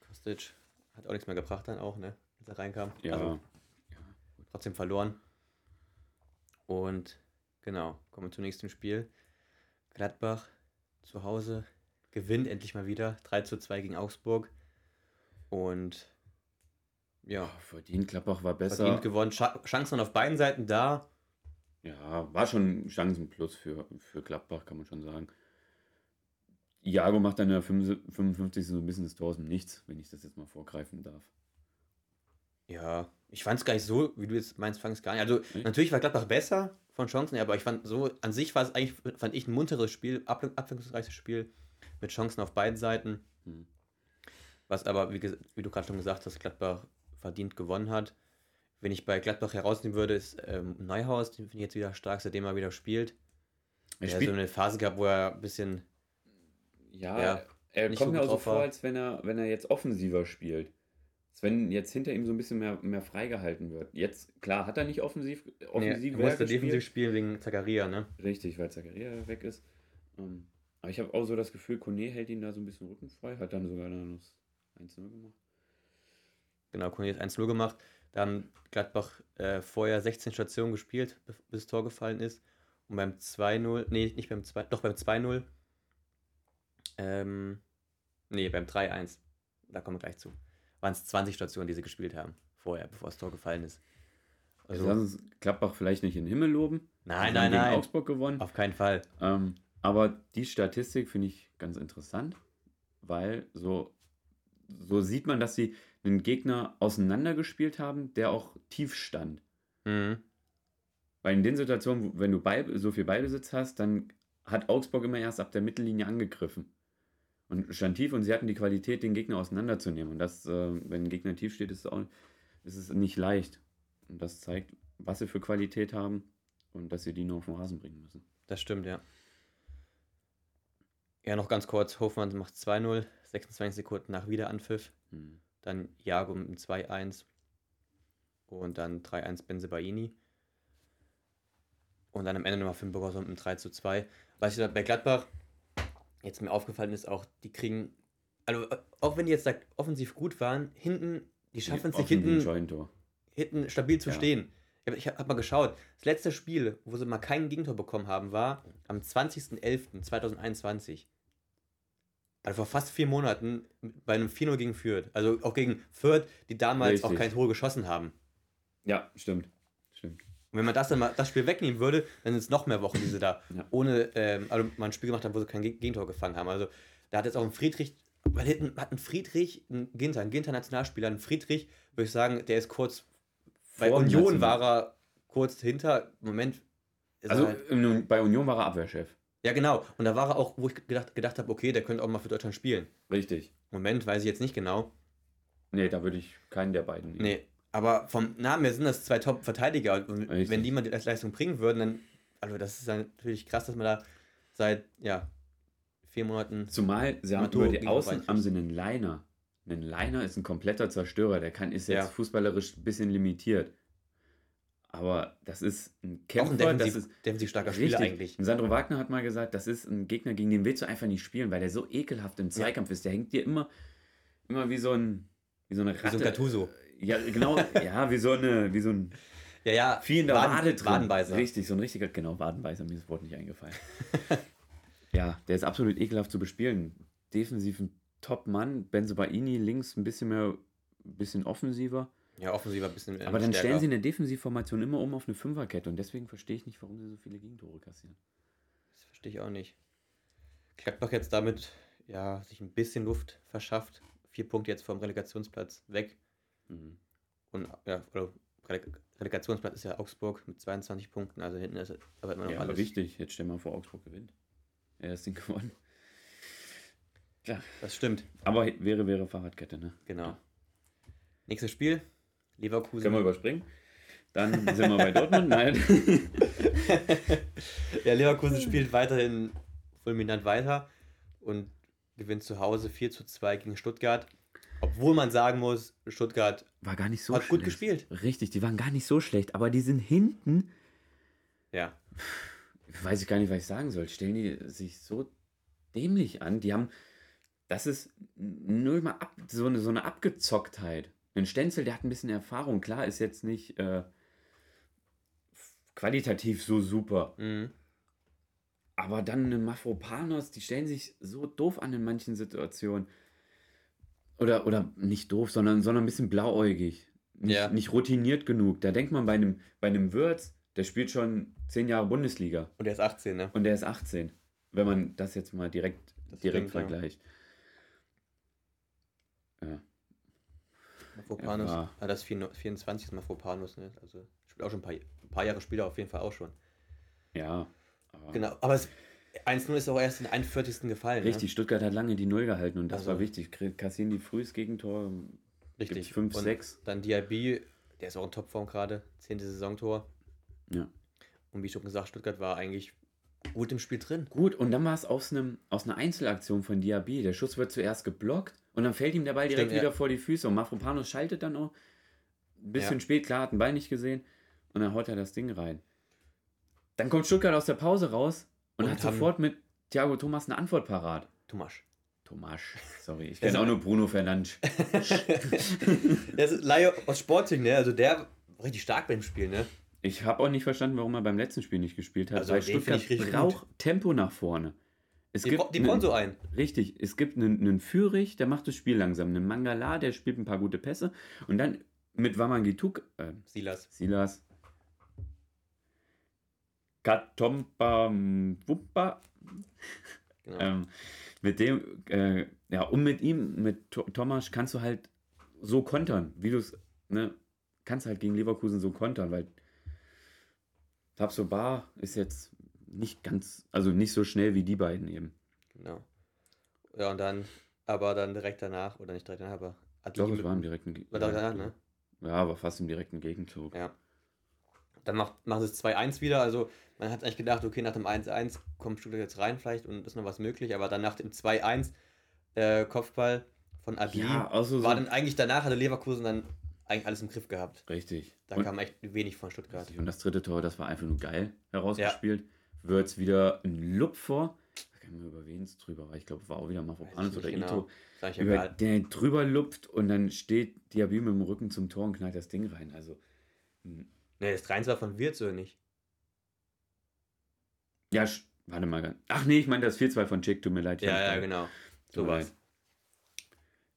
Kostic hat auch nichts mehr gebracht dann auch, ne? Als er reinkam. Ja, Also trotzdem verloren. Und genau, kommen wir zum nächsten Spiel. Gladbach zu Hause gewinnt endlich mal wieder 3 zu 2 gegen Augsburg. Und ja, verdient. Klappbach war besser. verdient gewonnen. Cha Chancen auf beiden Seiten da. Ja, war schon Chancenplus für, für Gladbach, kann man schon sagen. Iago macht dann in der 55. so ein bisschen das Tor aus dem Nichts, wenn ich das jetzt mal vorgreifen darf. Ja, ich fand es gar nicht so, wie du jetzt meinst, fand es gar nicht. Also Nee? natürlich war Gladbach besser von Chancen her, aber ich fand so, an sich war es eigentlich, fand ich ein munteres Spiel, ab, abwechslungsreiches Spiel mit Chancen auf beiden Seiten. Hm. Was aber, wie, wie du gerade schon gesagt hast, Gladbach verdient gewonnen hat. Wenn ich bei Gladbach herausnehmen würde, ist ähm, Neuhaus, den finde ich jetzt wieder stark, seitdem er wieder spielt. Er Er hat spielt, so eine Phase gehabt, wo er ein bisschen, ja, ja, er kommt mir auch so vor, als wenn er, wenn er jetzt offensiver spielt. Als wenn jetzt hinter ihm so ein bisschen mehr, mehr freigehalten wird. Jetzt, klar, hat er nicht offensiv, nee, offensiv er mehr musste defensiv spielen wegen Zakaria, ne? Richtig, weil Zakaria weg ist. Ähm, aber ich habe auch so das Gefühl, Kone hält ihn da so ein bisschen rückenfrei, hat dann sogar noch das 1-0 gemacht. Genau, hat 1-0 gemacht. Da haben Gladbach äh, vorher 16 Stationen gespielt, bis das Tor gefallen ist. Und beim 2-0, nee, nicht beim 2, doch beim 2-0, ähm, nee, beim 3-1, da kommen wir gleich zu, waren es 20 Stationen, die sie gespielt haben, vorher, bevor das Tor gefallen ist. Also, Also, lass uns Gladbach vielleicht nicht in den Himmel loben. nein, nein, nein, Augsburg gewonnen. auf keinen Fall. Ähm, aber die Statistik finde ich ganz interessant, weil so, so sieht man, dass sie einen Gegner auseinandergespielt haben, der auch tief stand. Mhm. Weil in den Situationen, wenn du Ball, so viel Ballbesitz hast, dann hat Augsburg immer erst ab der Mittellinie angegriffen. Und stand tief und sie hatten die Qualität, den Gegner auseinanderzunehmen. Und das, äh, wenn ein Gegner tief steht, ist es, auch, ist es nicht leicht. Und das zeigt, was sie für Qualität haben und dass sie die nur auf den Rasen bringen müssen. Das stimmt, ja. Ja, noch ganz kurz, Hofmann macht 2-0, 26 Sekunden nach Wiederanpfiff. Hm. Dann Jago mit dem 2-1 und dann 3-1 Benzebaini. Und dann am Ende nochmal Fimburger mit dem 3-2. Was ich da bei Gladbach jetzt mir aufgefallen ist, auch die kriegen, also äh, auch wenn die jetzt sagt, offensiv gut waren, hinten, die schaffen es nicht hinten, hinten stabil zu Ja. stehen. Ich habe hab mal geschaut, das letzte Spiel, wo sie mal kein Gegentor bekommen haben, war am 20.11.2021. Also vor fast vier Monaten bei einem 4-0 gegen Fürth. Also auch gegen Fürth, die damals auch Richtig. kein Tor geschossen haben. Ja, stimmt. Stimmt. Und wenn man das dann mal das Spiel wegnehmen würde, dann sind es noch mehr Wochen, die sie da Ja. ohne, ähm, also mal ein Spiel gemacht haben, wo sie kein Geg- Gegentor gefangen haben. Also da hat jetzt auch ein Friedrich, weil hinten hat ein Friedrich, ein Ginter, ein Ginter Nationalspieler, ein Friedrich, würde ich sagen, der ist kurz, bei Vor Union National- war er kurz hinter, Moment Also halt, bei Union war er Abwehrchef. Ja genau, und da war er auch, wo ich gedacht, gedacht habe, okay, der könnte auch mal für Deutschland spielen. Richtig. Moment, weiß ich jetzt nicht genau. Nee, da würde ich keinen der beiden nehmen. Nee, Aber vom Namen her sind das zwei Top-Verteidiger. Und Richtig. wenn die mal die Leistung bringen würden, dann, also das ist natürlich krass, dass man da seit, ja, vier Monaten. Zumal sie haben über die Außen haben sie einen Liner. Ein Liner ist ein kompletter Zerstörer. Der kann ist jetzt Ja. fußballerisch ein bisschen limitiert. Aber das ist ein Auch Kämpfer, das ist defensiv starker Spieler richtig. eigentlich. Und Sandro Wagner hat mal gesagt, das ist ein Gegner, gegen den willst du einfach nicht spielen, weil der so ekelhaft im Zweikampf ist. Der hängt dir immer, immer wie so ein, wie so eine Wie so Ratte. ein Gattuso. ja, genau, ja, wie so eine, wie so ein Ja, ja, viel in der Waden-. Wadenbeißer. Richtig, so ein richtiger, genau, Wadenbeißer, mir ist das Wort nicht eingefallen. ja, der ist absolut ekelhaft zu bespielen. Defensiv ein Top-Mann, Benzobaini links ein bisschen mehr, ein bisschen offensiver. Ja, offensiver ein bisschen. ähm, Aber dann stärker. stellen sie in der Defensivformation immer um auf eine Fünferkette und deswegen verstehe ich nicht, warum sie so viele Gegentore kassieren. Das verstehe ich auch nicht. Gladbach jetzt damit, ja, sich ein bisschen Luft verschafft. Vier Punkte jetzt vom Relegationsplatz weg. Mhm. Und ja, oder Releg Relegationsplatz ist ja Augsburg mit 22 Punkten. Also hinten ist aber immer noch Ja, alles. wichtig. Jetzt stell mal vor, Augsburg gewinnt. Er ist Ding gewonnen. Ja, Das stimmt, aber wäre, wäre Fahrradkette, ne? genau. Nächstes Spiel. Leverkusen. Können wir überspringen? Dann sind wir bei Dortmund. Nein. ja, Leverkusen spielt weiterhin fulminant weiter und gewinnt zu Hause 4 zu 2 gegen Stuttgart. Obwohl man sagen muss, Stuttgart War gar nicht so Hat gut schlecht. gespielt. Richtig, die waren gar nicht so schlecht, aber die sind hinten. ja, Weiß ich gar nicht, was ich sagen soll. Stellen die sich so dämlich an. Die haben. Das ist nur mal ab, so, eine, so eine Abgezocktheit. Ein Stenzel, der hat ein bisschen Erfahrung. Klar, ist jetzt nicht äh, qualitativ so super. mhm. Aber dann eine Mafropanos, die stellen sich so doof an in manchen Situationen. Oder, oder nicht doof, sondern, sondern ein bisschen blauäugig. Nicht, Ja. nicht routiniert genug. Da denkt man bei einem, bei einem Würz, der spielt schon zehn Jahre Bundesliga und er ist 18, ne? und der ist 18. Wenn man das jetzt mal direkt, Das direkt stimmt, ja. vergleicht. Ja. Mafropanos, Er war- ah, das ist 24 ist Mafropanos, ne? Also spielt auch schon ein paar, ein paar Jahre später auf jeden Fall auch schon. Ja. Aber Genau, aber es, 1-0 ist auch erst in den 41. gefallen. Richtig, Stuttgart hat lange die Null gehalten und das Also- war wichtig. Die frühes Gegentor. Ne? Richtig. Gibt's fünf, Und sechs. Dann DIB, der ist auch in Topform gerade, 10. Saisontor. Ja. Und wie schon gesagt, Stuttgart war eigentlich gut im Spiel drin. Gut, und dann war es aus, einem, aus einer Einzelaktion von Diaby. Der Schuss wird zuerst geblockt und dann fällt ihm der Ball direkt Stimmt, wieder ja. vor die Füße. Und Mafropanos schaltet dann auch. Ein bisschen Ja. spät, klar, hat den Ball nicht gesehen. Und dann haut er das Ding rein. Dann kommt Stuttgart aus der Pause raus und, Und hat sofort mit Thiago Thomas eine Antwort parat. Thomas. Thomas, sorry, ich kenne auch ist- nur Bruno Fernandes. Der ist Laie aus Sporting, ne? Also der war richtig stark beim Spiel, ne? Ich habe auch nicht verstanden, warum er beim letzten Spiel nicht gespielt hat, Also weil Stuttgart braucht Tempo nach vorne. Es Die, bra- die so einen. Richtig, es gibt einen, einen Führig, der macht das Spiel langsam, einen Mangala, der spielt ein paar gute Pässe und dann mit Wamangituk, äh, Silas. Silas, Katompa Wuppa, Genau. ähm, mit dem, äh, ja, und mit ihm, mit Tho- Thomas, kannst du halt so kontern, wie du es, ne, kannst halt gegen Leverkusen so kontern, weil Tabsoba ist jetzt nicht ganz, also nicht so schnell wie die beiden eben. genau. Ja, und dann, aber dann direkt danach, oder nicht direkt danach, aber Adli Doch, es war im direkten Ge- war danach, ne? Ja, aber fast im direkten Gegenzug. Ja. Dann macht, macht es 2-1 wieder. Also man hat eigentlich gedacht, okay, nach dem 1-1 kommt Stuttgart jetzt rein vielleicht und ist noch was möglich. Aber dann nach dem 2-1 äh, Kopfball von Adli Ja, also war so, dann eigentlich danach, hatte Leverkusen dann eigentlich alles im Griff gehabt. richtig. Da und, kam echt wenig von Stuttgart. richtig. und das dritte Tor, das war einfach nur geil herausgespielt. Wird's wieder ein vor. Da kann man über wen es drüber war. Ich glaube, war auch wieder Mafropanos Weiß oder ich Ito. genau. Ist eigentlich Über egal. der drüber lupft und dann steht Diaby mit dem Rücken zum Tor und knallt das Ding rein. Also, Ne, das 3 war von Wirtz oder nicht? ja, warte mal. Ach nee, ich meine das 4-2 von Chick, tut mir leid. Ja, ja, genau. Mir Sowas. leid.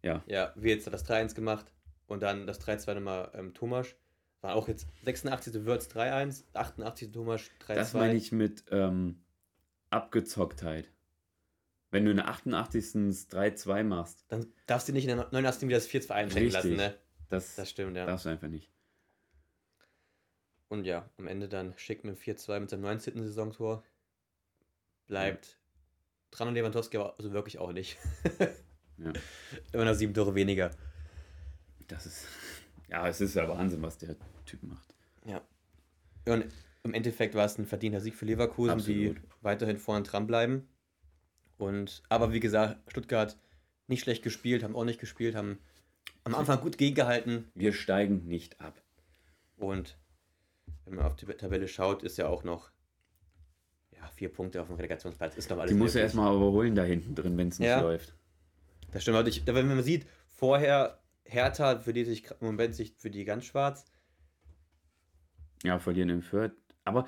Ja. Ja, Wirtz hat das 3-1 gemacht und dann das 3-2 nochmal ähm, Thomas. War auch jetzt 86. Wirtz 3-1, 88. Thomas 3-2. Das meine ich mit ähm, Abgezocktheit. Wenn du in der 88. 3-2 machst, Dann darfst du nicht in der 89. wieder das 4-2 einschenken lassen, ne? das, Das stimmt, ja. darfst du einfach nicht. Und ja, am Ende dann Schick mit dem 4-2 mit seinem 19. Saisontor. Bleibt dran und Lewandowski aber also wirklich auch nicht. Ja. Immer noch sieben Tore weniger. Das ist Ja, es ist ja Wahnsinn, was der Typ macht. Ja. Und im Endeffekt war es ein verdienter Sieg für Leverkusen, Absolut. die weiterhin vorne dran bleiben. Und, aber wie gesagt, Stuttgart nicht schlecht gespielt, haben auch nicht gespielt, haben am Anfang gut gegengehalten. Wir steigen nicht ab. Und wenn man auf die Tabelle schaut, ist ja auch noch ja, vier Punkte auf dem Relegationsplatz. Ist noch alles Die muss er möglich. erstmal überholen da hinten drin, wenn es nicht Ja. läuft. Das stimmt. Ich, wenn man sieht, vorher Hertha, für die sich im Moment sich für die ganz schwarz. Ja, verlieren in Fürth. Aber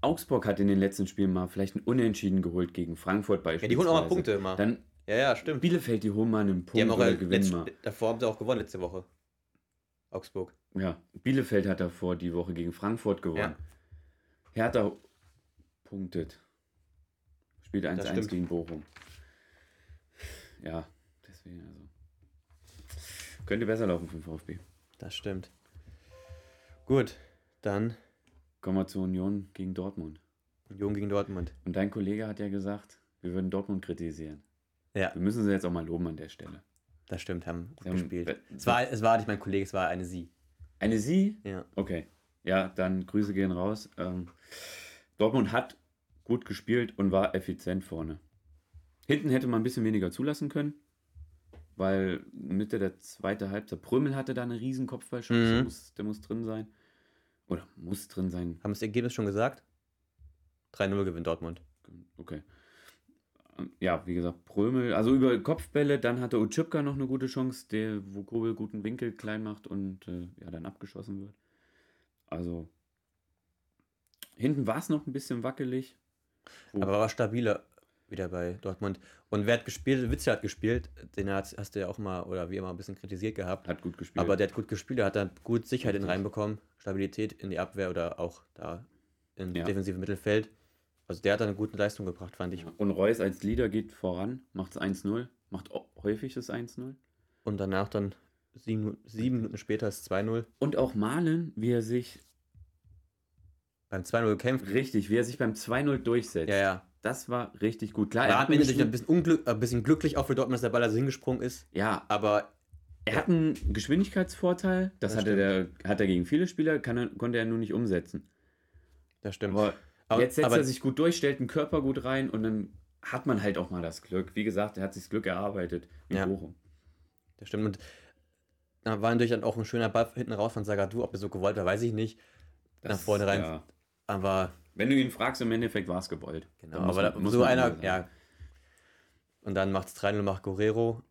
Augsburg hat in den letzten Spielen mal vielleicht einen Unentschieden geholt gegen Frankfurt Ja, beispielsweise. die holen auch mal Punkte immer. Dann ja, ja, stimmt. Bielefeld, die holen mal einen Die Punkt haben auch oder gewinnen letzt, mal. davor haben sie auch gewonnen letzte Woche. Augsburg. Ja, Bielefeld hat davor die Woche gegen Frankfurt gewonnen. Hertha punktet. Spielt 1-1 stimmt. gegen Bochum. Ja, deswegen also. Könnte besser laufen für den VfB. Das stimmt. Gut, dann Kommen wir zur Union gegen Dortmund. Union gegen Dortmund. Und dein Kollege hat ja gesagt, wir würden Dortmund kritisieren. Ja, Wir müssen sie jetzt auch mal loben an der Stelle. das stimmt, haben gut Sie gespielt. Es war, es war nicht mein Kollege, es war eine Sie. Eine Sie? Ja. Okay. Ja, dann Grüße gehen raus. Ähm, Dortmund hat gut gespielt und war effizient vorne. Hinten hätte man ein bisschen weniger zulassen können, weil Mitte der zweiten Halbzeit Prömel hatte da eine riesen Kopfballchance, Mhm. der, muss, der muss drin sein. Oder muss drin sein. Haben das Ergebnis schon gesagt? 3-0 gewinnt Dortmund. Okay. Ja, wie gesagt, Prömel, also über Kopfbälle, dann hatte Utschipka noch eine gute Chance, der, wo Kobel guten Winkel klein macht und äh, ja, dann abgeschossen wird. Also, hinten war es noch ein bisschen wackelig. Aber war stabiler wieder bei Dortmund. Und wer hat gespielt? Witzel hat gespielt. Den hat, hast du ja auch mal, oder wie immer, ein bisschen kritisiert gehabt. Hat gut gespielt. Aber der hat gut gespielt, er hat dann gut Sicherheit in reinbekommen, Stabilität in die Abwehr oder auch da im Ja. defensiven Mittelfeld. Also der hat dann eine gute Leistung gebracht, fand ich. und Reus als Leader geht voran, macht es 1-0, macht häufig das 1-0. Und danach dann sieben, sieben Minuten später ist 2-0. Und auch Malen, wie er sich, Beim 2-0 kämpft. richtig, wie er sich beim 2-0 durchsetzt. Ja, ja. Das war richtig gut. Klar, War hat am Ende ein bisschen, unglück, ein bisschen glücklich auch für Dortmund, dass der Ball also hingesprungen ist. Ja, Aber Er hat einen Geschwindigkeitsvorteil, das, Das hatte der, hat er gegen viele Spieler, er, konnte er nur nicht umsetzen. das stimmt. Aber, Aber- jetzt setzt aber- er sich gut durch, stellt den Körper gut rein und dann hat man halt auch mal das Glück. Wie gesagt, er hat sich das Glück erarbeitet in Ja. Bochum. Das stimmt. Und da war natürlich dann auch ein schöner Ball hinten raus von Sagadu. Ob er so gewollt war, weiß ich nicht. Das Nach vorne rein. Ja. Aber Wenn du ihn fragst, im Endeffekt war es gewollt. Genau, aber man- da, muss so einer, ja. Und dann macht es 3-0, macht Guerrero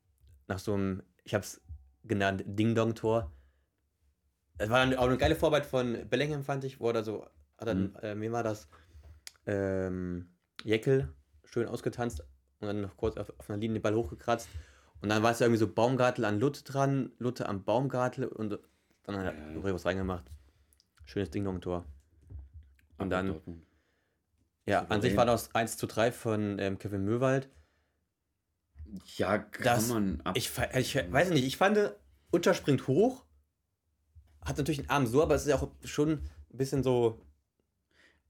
nach so einem, ich habe es genannt, Ding-Dong-Tor. Es war dann auch eine geile Vorarbeit von Bellingham, fand ich, wo er da so, hat dann, Mhm. äh, wie war das? Ähm, Jeckel schön ausgetanzt und dann noch kurz auf, auf einer Linie den Ball hochgekratzt. Und dann war es irgendwie so Baumgartel an Lutte dran, Lutte am Baumgartel und dann hat Ja, ja. Guerrero was reingemacht. Schönes Ding-Dong-Tor. Und dann Dortmund. ja, an sich war das 1 zu 3 von ähm, Kevin Möwald. Ja, kann Das- man ab. Ich, ich weiß nicht, ich fand, Utter springt hoch, hat natürlich einen Arm so, aber es ist ja auch schon ein bisschen so,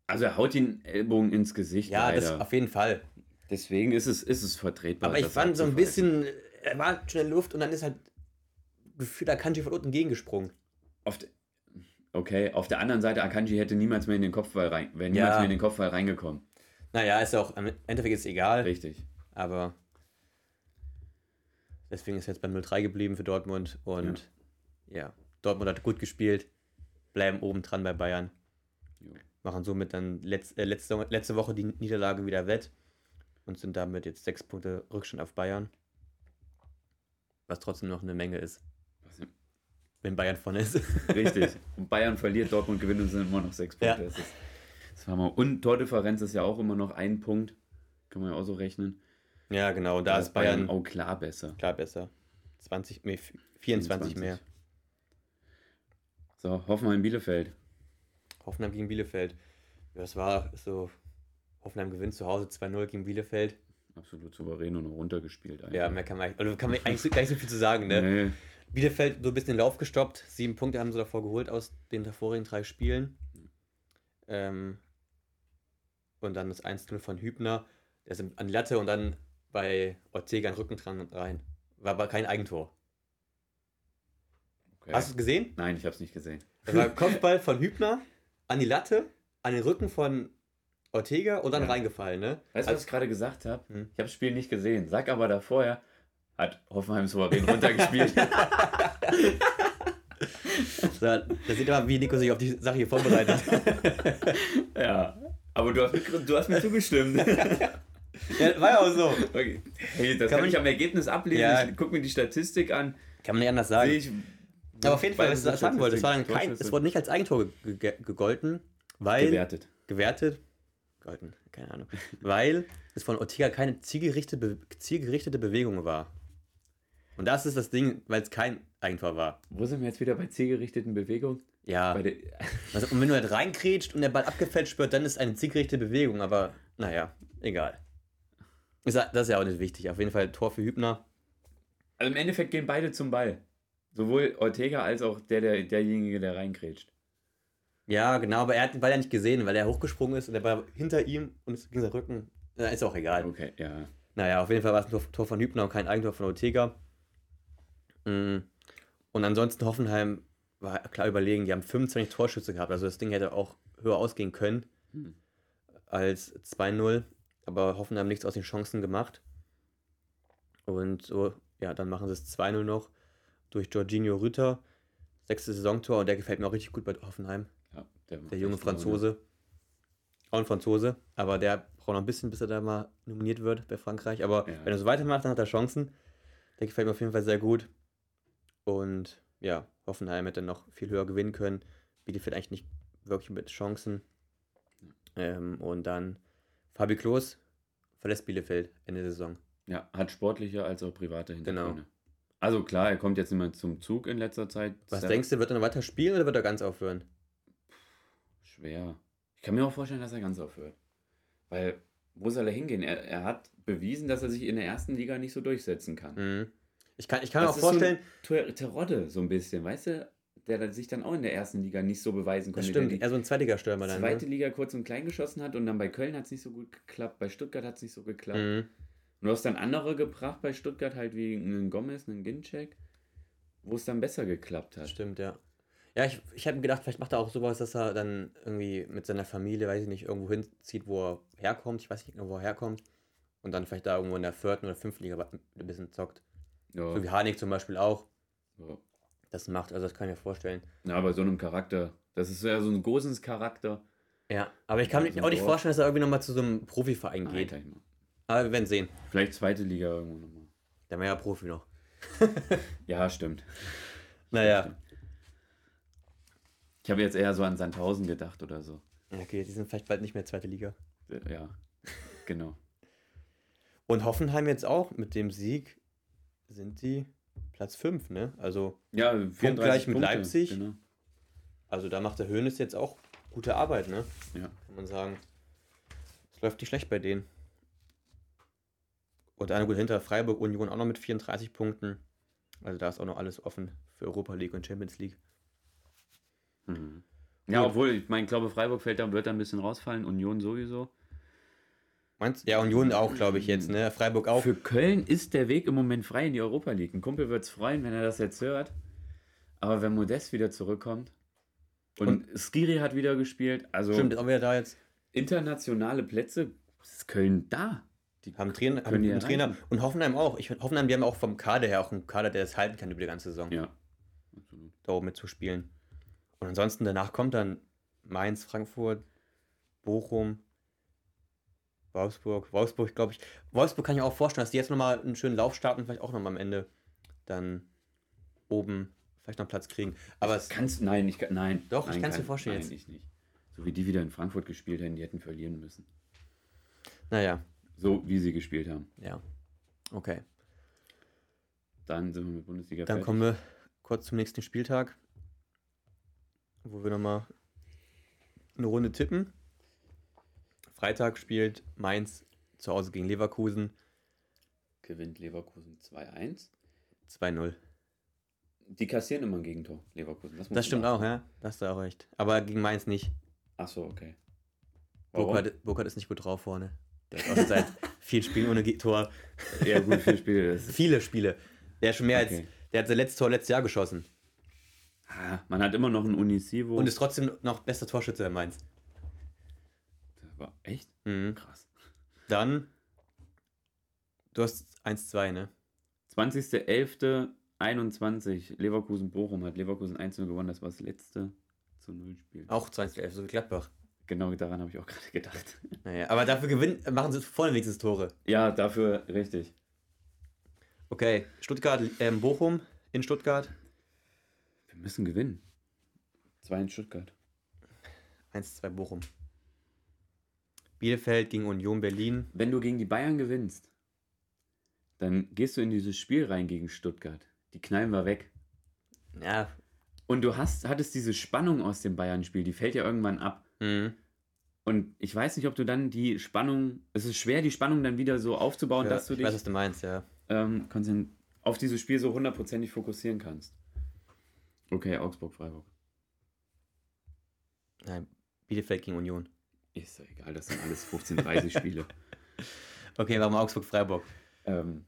also er haut den Ellbogen ins Gesicht. ja, das leider. auf jeden Fall. Deswegen ist es, ist es vertretbar. Aber ich das fand so ein bisschen, er war der Luft und dann ist halt gefühlt Akanji von unten gegengesprungen. Auf okay, auf der anderen Seite, Akanji hätte niemals mehr in den Kopfball rein, wäre niemals Ja. mehr in den Kopfball reingekommen. Naja, ist ja auch, im Endeffekt ist es egal, Richtig. aber deswegen ist jetzt beim 0-3 geblieben für Dortmund und ja. Dortmund hat gut gespielt, bleiben oben dran bei Bayern. Jo. machen somit dann letz, äh, letzte, letzte Woche die Niederlage wieder wett und sind damit jetzt sechs Punkte Rückstand auf Bayern. Was trotzdem noch eine Menge ist, wenn Bayern vorne ist. Richtig. Und Bayern verliert, Dortmund gewinnt und sind immer noch sechs Ja. Punkte. Das ist, das war mal. Und Tordifferenz ist ja auch immer noch ein Punkt. Kann man ja auch so rechnen. ja, genau, da ist Bayern auch klar besser. klar besser. 20, nee, 24 mehr. So, Hoffenheim Bielefeld. Hoffenheim gegen Bielefeld. Ja, das war so, Hoffenheim gewinnt zu Hause 2-0 gegen Bielefeld. Absolut souverän und runtergespielt. Eigentlich. Ja, mehr kann man, also kann man eigentlich so- gar nicht so viel zu sagen, ne? Nee. Bielefeld so ein bisschen den Lauf gestoppt. Sieben Punkte haben sie davor geholt aus den davorigen drei Spielen. Ähm, und dann das 1-0 von Hübner. Der ist an die Latte und dann bei Ortega einen Rücken dran rein. War aber kein Eigentor. Okay. Hast du es gesehen? Nein, ich habe es nicht gesehen. Das war Kopfball von Hübner an die Latte, an den Rücken von Ortega und dann Ja. reingefallen, ne? Weißt du, was ich gerade gesagt habe? Hm. Ich habe das Spiel nicht gesehen. Sag aber davor, ja, hat Hoffenheim souverän runtergespielt. So, da sieht man, wie Nico sich auf die Sache hier vorbereitet. ja. Aber du hast, mir- du hast mir zugestimmt. ja, war ja auch so. Okay. Hey, das Kann kann, man ich nicht- am Ergebnis ablesen. Ja. Ich guck mir die Statistik an. Kann man nicht anders sagen. Ich. Aber auf jeden Fall, was ich sagen wollte, es, war dann kein, es wurde nicht als Eigentor ge ge gegolten, weil gewertet. gewertet, golden, keine Ahnung, weil es von Ortega keine zielgerichtete, Be zielgerichtete Bewegung war. Und das ist das Ding, weil es kein Eigentor war. Wo sind wir jetzt wieder bei zielgerichteten Bewegungen? Ja, also, und wenn du halt reinkrätscht und der Ball abgefälscht wird, dann ist eine zielgerichtete Bewegung, aber naja, egal. Das ist ja auch nicht wichtig. Auf jeden Fall Tor für Hübner. also im Endeffekt gehen beide zum Ball. Sowohl Ortega als auch der, der, derjenige, der reinkrätscht. Ja, genau, aber er hat den Ball ja nicht gesehen, weil er hochgesprungen ist und der Ball war hinter ihm und es ging sein Rücken. Ist auch egal. Okay, ja. Naja, auf jeden Fall war es ein Tor, Tor von Hübner und kein Eigentor von Ortega. Mm. Und ansonsten Hoffenheim war klar überlegen, die haben 25 Torschüsse gehabt, also das Ding hätte auch höher ausgehen können Hm. als 2-0, aber Hoffenheim nichts aus den Chancen gemacht. Und so, ja, dann machen sie es 2-0 noch durch Jorginho Rütter, sechstes Saisontor und der gefällt mir auch richtig gut bei Hoffenheim. ja der, Der junge. Franzose. Auch ein Franzose, aber der braucht noch ein bisschen, bis er da mal nominiert wird bei Frankreich. Aber Ja. wenn er so weitermacht, dann hat er Chancen. Der gefällt mir auf jeden Fall sehr gut. Und ja, Hoffenheim hätte noch viel höher gewinnen können. Bielefeld eigentlich nicht wirklich mit Chancen. Ähm, und dann Fabi Klos verlässt Bielefeld Ende der Saison. Ja, hat sportliche als auch private Hintergründe. Genau. Also klar, er kommt jetzt immer zum Zug in letzter Zeit. Was Sehr denkst du, wird er noch weiter spielen oder wird er ganz aufhören? Schwer. Ich kann mir auch vorstellen, dass er ganz aufhört. Weil, wo soll er hingehen? Er, er hat bewiesen, dass er sich in der ersten Liga nicht so durchsetzen kann. Mhm. Ich kann, ich kann mir Das auch so vorstellen, Ter- Terodde, so ein bisschen, weißt du? Der dann sich dann auch in der ersten Liga nicht so beweisen das konnte. stimmt, Der eher so ein Zweitligastürmer die dann. zweite Ne? Liga kurz und klein geschossen hat und dann bei Köln hat es nicht so gut geklappt, bei Stuttgart hat es nicht so geklappt. Mhm. Und du hast dann andere gebracht bei Stuttgart, halt wie einen Gomez, einen Ginczek, wo es dann besser geklappt hat. Stimmt, ja. Ja, ich, ich habe mir gedacht, vielleicht macht er auch sowas, dass er dann irgendwie mit seiner Familie, weiß ich nicht, irgendwo hinzieht, wo er herkommt. Ich weiß nicht genau, wo er herkommt. Und dann vielleicht da irgendwo in der vierten oder fünften Liga ein bisschen zockt. Ja, So wie Harnik zum Beispiel auch ja. das macht. Also das kann ich mir vorstellen. Na, bei so einem Charakter, das ist ja so ein Gosens Charakter. Ja, aber ich kann mir auch nicht vorstellen, dass er irgendwie nochmal zu so einem Profiverein geht. Alter, immer. Aber wir werden sehen. Vielleicht zweite Liga irgendwo nochmal. Der war ja Profi noch. Ja, stimmt. Naja. Ich habe jetzt eher so an Sandhausen gedacht oder so. Okay, die sind vielleicht bald nicht mehr zweite Liga. Ja, genau. Und Hoffenheim jetzt auch mit dem Sieg sind die Platz 5, ne? Also Ja, 34 gleich mit Punkte, Leipzig. Genau. Also da macht der Hönes jetzt auch gute Arbeit, ne? Ja. Kann man sagen. Es läuft nicht schlecht bei denen. Und eine gut hinter Freiburg Union auch noch mit 34 Punkten. Also da ist auch noch alles offen für Europa League und Champions League. Mhm. Ja, obwohl, ich meine, glaube Freiburg fällt da, wird da ein bisschen rausfallen, Union sowieso. Meinst Ja, Union auch, glaube ich, jetzt, ne? Freiburg auch. Für Köln ist der Weg im Moment frei in die Europa League. Ein Kumpel wird es freuen, wenn er das jetzt hört. Aber wenn Modest wieder zurückkommt und, Skiri hat wieder gespielt, also Stimmt, ist auch wieder da jetzt. internationale Plätze, ist Köln da. Die Haben Trainer, haben einen Trainer. Und Hoffenheim auch. Ich, Hoffenheim, die haben auch vom Kader her auch einen Kader, der das halten kann über die ganze Saison. Ja, absolut. da oben mitzuspielen. Und ansonsten danach kommt dann Mainz, Frankfurt, Bochum, Wolfsburg. Wolfsburg, glaube ich. Wolfsburg kann ich auch vorstellen, dass die jetzt nochmal einen schönen Lauf starten und vielleicht auch nochmal am Ende dann oben vielleicht noch Platz kriegen. Aber es, Kannst nein, ich kann, nein. Doch, ich nein, kann's mir kann- vorstellen Nein, jetzt. ich nicht. So wie die wieder in Frankfurt gespielt hätten, die hätten verlieren müssen. naja, So wie sie gespielt haben. ja. Okay. Dann sind wir mit Bundesliga Dann fertig. kommen wir kurz zum nächsten Spieltag, wo wir nochmal eine Runde tippen. Freitag spielt Mainz zu Hause gegen Leverkusen Gewinnt Leverkusen 2-1. 2-0. Die kassieren immer ein Gegentor, Leverkusen. Das man stimmt auch, ja. Da hast du auch recht. Aber gegen Mainz nicht. Ach so, okay. Burkhardt, Burkhardt ist nicht gut drauf vorne. Der ist auch schon seit vielen Spielen ohne Tor. Ja, gut, vier Spiele. Das ist, Viele Spiele. Der hat schon mehr Okay. als. Der hat sein letztes Tor letztes Jahr geschossen. Ah, man hat immer noch ein Unisivo. Und ist trotzdem noch bester Torschütze der Mainz. War echt Mhm. krass. Dann, du hast 1-2, ne? 20.11.21, Leverkusen-Bochum hat Leverkusen 1-0 gewonnen. Das war das letzte zu Null Spiel. Auch 2-11, so wie Gladbach. Genau daran habe ich auch gerade gedacht. Naja, aber dafür gewinnen, machen sie vorne wenigstens Tore. Ja, dafür richtig. Okay, Stuttgart, ähm, Bochum in Stuttgart. Wir müssen gewinnen. Zwei in Stuttgart. 1-2 Bochum. Bielefeld gegen Union Berlin. Wenn du gegen die Bayern gewinnst, dann gehst du in dieses Spiel rein gegen Stuttgart. Die knallen wir weg. Ja, Und du hast, hattest diese Spannung aus dem Bayern-Spiel, die fällt ja irgendwann ab. mhm. Und ich weiß nicht, ob du dann die Spannung, es ist schwer, die Spannung dann wieder so aufzubauen, ja, dass du ich dich weiß, was du meinst, ja. ähm, auf dieses Spiel so hundertprozentig fokussieren kannst. Okay, Augsburg, Freiburg. Nein, Bielefeld gegen Union. Ist ja egal, das sind alles 15-30 Spiele. Okay, warum Augsburg-Freiburg? Ähm,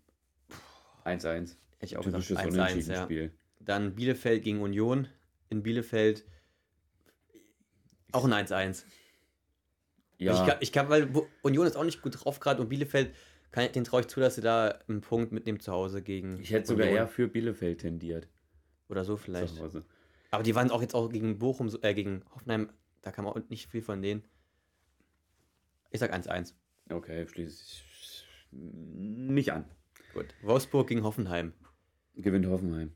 1-1. Ich auch Typisches 1-1, ja. Dann Bielefeld gegen Union. In Bielefeld auch ein 1-1. Ja, Ich, kann, ich kann, weil Union ist auch nicht gut drauf gerade und Bielefeld, kann, den traue ich zu, dass sie da einen Punkt mitnehmen zu Hause gegen. ich hätte sogar Union. eher für Bielefeld tendiert. Oder so vielleicht. Aber die waren auch jetzt auch gegen Bochum, äh, gegen Hoffenheim, da kam auch nicht viel von denen. Ich sag 1-1. Okay, schließe ich nicht an. Gut. Wolfsburg gegen Hoffenheim. Gewinnt Hoffenheim.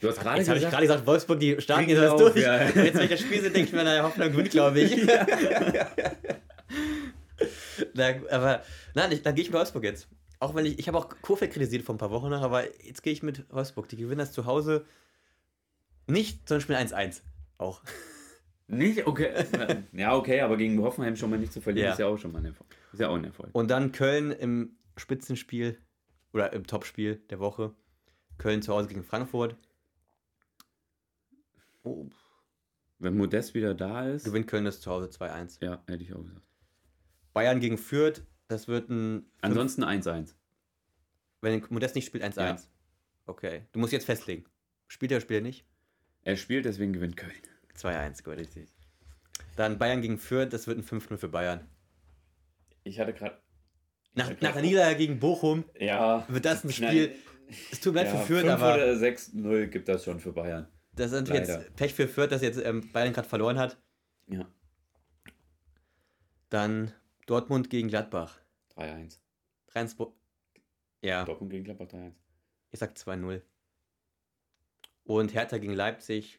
Du ich hast gerade gesagt- gerade gesagt, Wolfsburg, die starten jetzt das wir auf, durch. ja. Jetzt, wenn ich das Spiel sehe, denke ich mir, naja, Hoffenheim gewinnt, glaube ich. Na, aber nein, ich, dann gehe ich mit Wolfsburg jetzt. Auch wenn ich, ich habe auch Kurfeld kritisiert vor ein paar Wochen noch, aber jetzt gehe ich mit Wolfsburg. Die gewinnen das zu Hause nicht, sondern spielen 1-1. Auch. Nicht? Okay. ja, okay, aber gegen Hoffenheim schon mal nicht zu verlieren, Ja. ist ja auch schon mal ein Erfolg. Ist ja auch ein Erfolg. Und dann Köln im Spitzenspiel oder im Topspiel der Woche. Köln zu Hause gegen Frankfurt. Oh, Wenn Modest wieder da ist, gewinnt Köln das zu Hause 2-1. ja, hätte ich auch gesagt. Bayern gegen Fürth, das wird ein. Ansonsten 1-1. Wenn Modest nicht spielt, 1-1. Ja. Okay. Du musst jetzt festlegen. Spielt er oder spielt er nicht? Er spielt, deswegen gewinnt Köln. 2-1, gut, richtig. Dann Bayern gegen Fürth, das wird ein 5-0 für Bayern. Ich hatte gerade. Nach, nach der Niederlage gegen Bochum Ja. wird das ein Nein. Spiel. Es tut mir leid ja, für Fürth, 5 aber oder 6-0 gibt das schon für Bayern. das ist natürlich Leider. jetzt Pech für Fürth, dass jetzt ähm, Bayern gerade verloren hat. Ja. Dann Dortmund gegen Gladbach. 3-1. Rendsburg. Ja, Dortmund gegen Gladbach 3-1. ich sag 2-0. Und Hertha gegen Leipzig.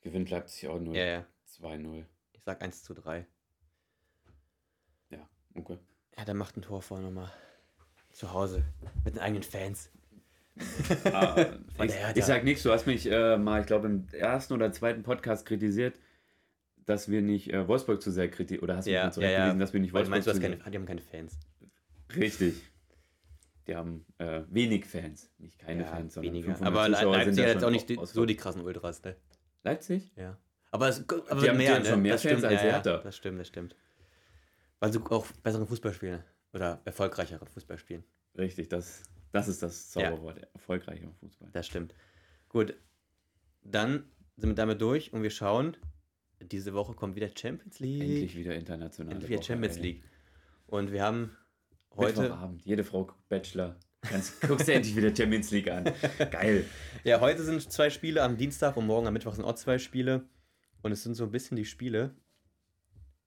Gewinnt Leipzig auch 0. Ja, ja. 2-0. Ich sag 1 zu 3. Ja, okay. Ja, der macht ein Tor vor nochmal. Zu Hause. Mit den eigenen Fans. Ah, ich, ich sag nichts, du hast mich äh, mal, ich glaube, im ersten oder zweiten Podcast kritisiert, dass wir nicht äh, Wolfsburg zu sehr kritisieren, oder hast du Ja, mich ja, zurückgewiesen, ja. dass wir nicht Wolfsburg meinst, zu keine, sehr... die haben keine Fans. Richtig. Die haben äh, wenig Fans, nicht keine ja, Fans, sondern weniger. 500 Aber Leipzig hat jetzt auch nicht die, so die krassen Ultras, ne? Leipzig? Ja. Aber es aber Die haben- die mehr, haben ne? schon mehr das Fans stimmt, als ja, ja, Hertha. Das stimmt, das stimmt. Weil sie auch besseren Fußball spielen. Oder erfolgreicheren Fußball spielen. Richtig, das, das ist das Ja. Zauberwort, erfolgreich im Fußball. Das stimmt. Gut. Dann sind wir damit durch und wir schauen. Diese Woche kommt wieder Champions League. Endlich wieder international. Endlich wieder Champions League. Und wir haben Heute heute. Abend, jede Frau Bachelor. Kannst, guckst du endlich wieder Champions League an. Geil. Ja, heute sind zwei Spiele am Dienstag und morgen am Mittwoch sind auch zwei Spiele. Und es sind so ein bisschen die Spiele.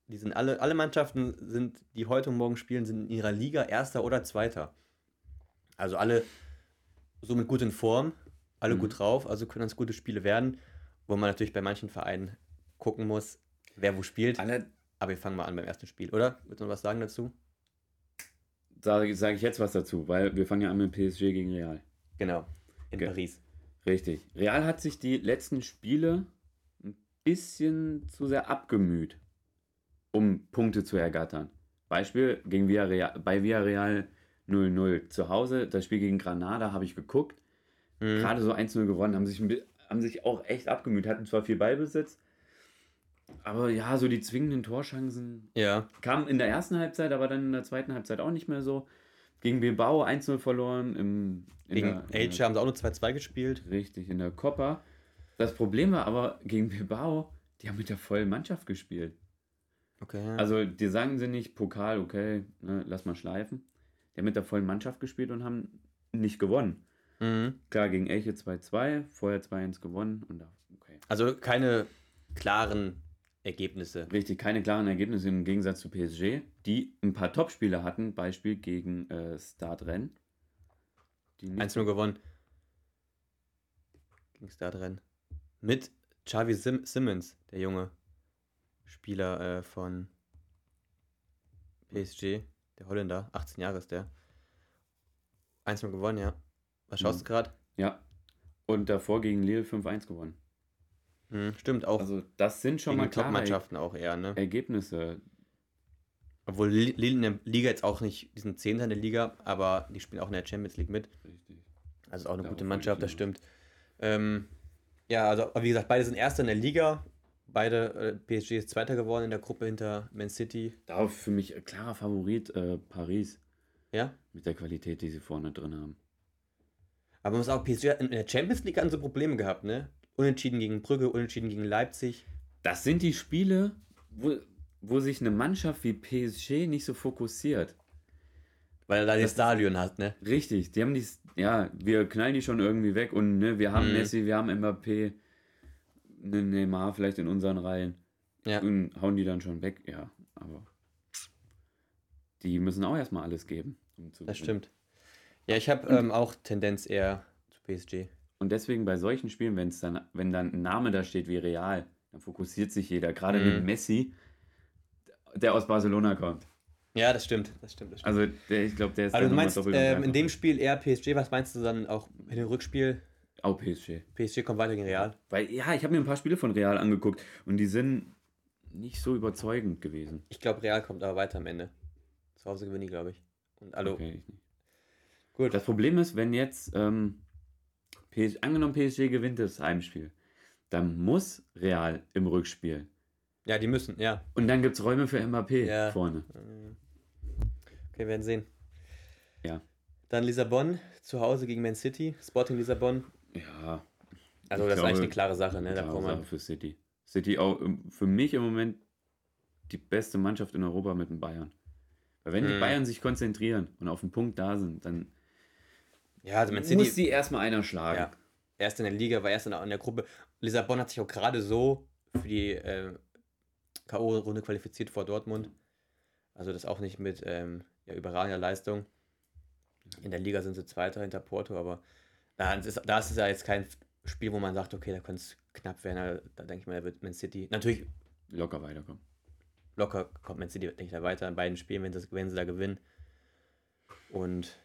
Die sind alle, alle Mannschaften sind, die heute und morgen spielen, sind in ihrer Liga Erster oder Zweiter. Also alle somit gut in Form, alle Mhm. gut drauf, also können das gute Spiele werden, wo man natürlich bei manchen Vereinen gucken muss, wer wo spielt. Alle, Aber wir fangen mal an beim ersten Spiel, oder? Willst du noch was sagen dazu? Sage sag ich jetzt was dazu, weil wir fangen ja an mit PSG gegen Real. Genau, in Ge- Paris. Richtig. Real hat sich die letzten Spiele ein bisschen zu sehr abgemüht, um Punkte zu ergattern. Beispiel gegen Villarreal, bei Villarreal 0-0 zu Hause. Das Spiel gegen Granada habe ich geguckt. Mhm. Gerade so 1-0 gewonnen, haben sich, haben sich auch echt abgemüht, hatten zwar viel Ballbesitz, aber ja, so die zwingenden Torchancen Ja, kamen in der ersten Halbzeit, aber dann in der zweiten Halbzeit auch nicht mehr so. Gegen Bilbao 1-0 verloren. Im, Gegen Elche haben sie auch nur 2-2 gespielt. Richtig, in der Copa. Das Problem war aber gegen Bilbao, die haben mit der vollen Mannschaft gespielt. Okay. ja. Also die sagen sie nicht, Pokal, okay, ne, lass mal schleifen. Die haben mit der vollen Mannschaft gespielt und haben nicht gewonnen. mhm. Klar, gegen Elche 2-2, vorher 2-1 gewonnen und da, okay. Also keine klaren Ergebnisse. Richtig, keine klaren Ergebnisse im Gegensatz zu PSG, die ein paar Topspieler hatten, Beispiel gegen äh, nicht 1-0 gewonnen. Da drin. Mit Xavi Sim Simmons, der junge Spieler äh, von PSG, der Holländer, 18 Jahre ist der. 1-0 gewonnen, ja. Was schaust Mhm. du gerade? Ja. Und davor gegen Lille 5-1 gewonnen. Mhm, stimmt, auch Also das sind schon mal klare Top-Mannschaften auch eher, ne? Ergebnisse. Obwohl Li- Lille in der Liga jetzt auch nicht, die sind Zehnter in der Liga, aber die spielen auch in der Champions League mit. Richtig. Also auch eine Darauf gute Mannschaft, das stimmt. Ähm, ja, also wie gesagt, beide sind Erster in der Liga. Beide, äh, PSG ist Zweiter geworden in der Gruppe hinter Man City. Darauf für mich klarer Favorit äh, Paris Ja, mit der Qualität, die sie vorne drin haben. aber man muss auch, PSG hat in der Champions League an so Probleme gehabt, ne? Unentschieden gegen Brügge, unentschieden gegen Leipzig. Das sind die Spiele, wo, wo sich eine Mannschaft wie PSG nicht so fokussiert. Weil er da das Stadion hat, ne? Richtig, die haben die, ja, wir knallen die schon irgendwie weg und ne, wir haben Mhm. Messi, wir haben Mbappé, ne Neymar vielleicht in unseren Reihen Ja. und hauen die dann schon weg, ja, aber die müssen auch erstmal alles geben. Um zu Das stimmt. Ja, ich habe ähm, auch Tendenz eher zu PSG. Und deswegen bei solchen Spielen, wenn's dann, wenn dann ein Name da steht wie Real, dann fokussiert sich jeder, gerade Mhm. mit Messi, der aus Barcelona kommt. Ja, das stimmt. Das stimmt. Das stimmt. Also der, ich glaube, der ist Also du meinst ähm, in dem. Spiel eher PSG, was meinst du dann auch in dem Rückspiel? Auch PSG. PSG kommt weiter gegen Real. Weil, ja, ich habe mir ein paar Spiele von Real angeguckt und die sind nicht so überzeugend gewesen. Ich glaube, Real kommt aber weiter am Ende. Zu Hause gewinnen die, glaube ich. Und hallo. Okay, ich nicht. Gut. Das Problem ist, wenn jetzt ähm, PSG, angenommen PSG gewinnt das Heimspiel, dann muss Real im Rückspiel. Ja, die müssen, ja. Und dann gibt es Räume für Mbappé Ja. vorne. Okay, werden sehen. Ja. Dann Lissabon, zu Hause gegen Man City, Sporting Lissabon. Ja, Also das ist eigentlich eine klare Sache, ne? Da klare braucht Sache für City. City auch ähm, für mich im Moment die beste Mannschaft in Europa mit den Bayern. Weil wenn die Mhm. Bayern sich konzentrieren und auf den Punkt da sind, dann Ja, also Man muss sie erstmal einer schlagen. Ja. erst in der Liga, war erst in der, in der Gruppe. Lissabon hat sich auch gerade so für die äh, K.O.-Runde qualifiziert vor Dortmund. Also das auch nicht mit ähm, ja, überragender Leistung. In der Liga sind sie Zweiter hinter Porto, aber da ist, da ist es ja jetzt kein Spiel, wo man sagt, okay, da könnte es knapp werden. Da, da denke ich mal, da wird Man City. Natürlich Locker weiterkommen. locker kommt Man City, denke ich, da weiter in beiden Spielen, wenn, das, wenn sie da gewinnen. Und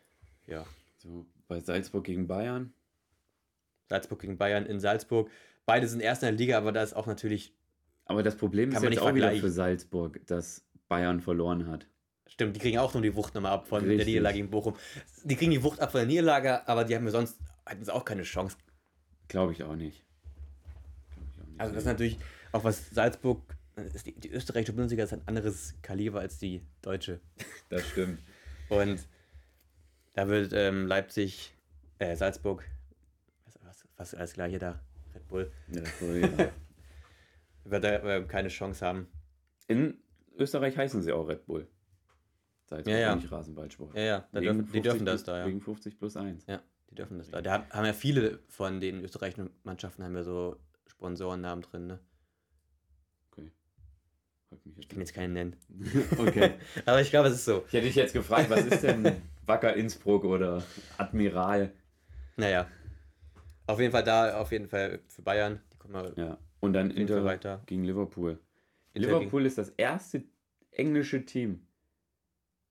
ja, So, bei Salzburg gegen Bayern. Salzburg gegen Bayern in Salzburg. Beide sind erst in der Liga, aber da ist auch natürlich Aber das Problem ist jetzt nicht auch wieder für Salzburg, dass Bayern verloren hat. Stimmt, die kriegen auch nur die Wucht nochmal ab von der Richtig. Niederlage gegen Bochum. Die kriegen die Wucht ab von der Niederlage, aber die haben ja sonst, hatten sie auch keine Chance. Glaube ich auch nicht. Glaub ich auch nicht. Also das ist natürlich, auch was Salzburg, ist die, die österreichische Bundesliga ist ein anderes Kaliber als die deutsche. das stimmt. Und da wird ähm, Leipzig, äh, Salzburg, was, was, was alles gleiche da, Red Bull, Ja, so, ja. wird da äh, keine Chance haben. In Österreich heißen sie auch Red Bull. Salzburg, Ja, ja. nicht Rasenballsport. Ja, ja, da dürfen, die 50 dürfen das da, ja. Wegen 50 plus 1. Ja, die dürfen das da. Da haben ja viele von den österreichischen Mannschaften haben ja so Sponsorennamen drin, ne? Ich kann jetzt keinen nennen. okay. Aber ich glaube, es ist so. Ich hätte dich jetzt gefragt, was ist denn Wacker Innsbruck oder Admiral? Naja. Auf jeden Fall da, auf jeden Fall für Bayern. Die kommen mal Ja. Und dann Inter weiter. gegen Liverpool. Inter Liverpool ist das erste englische Team.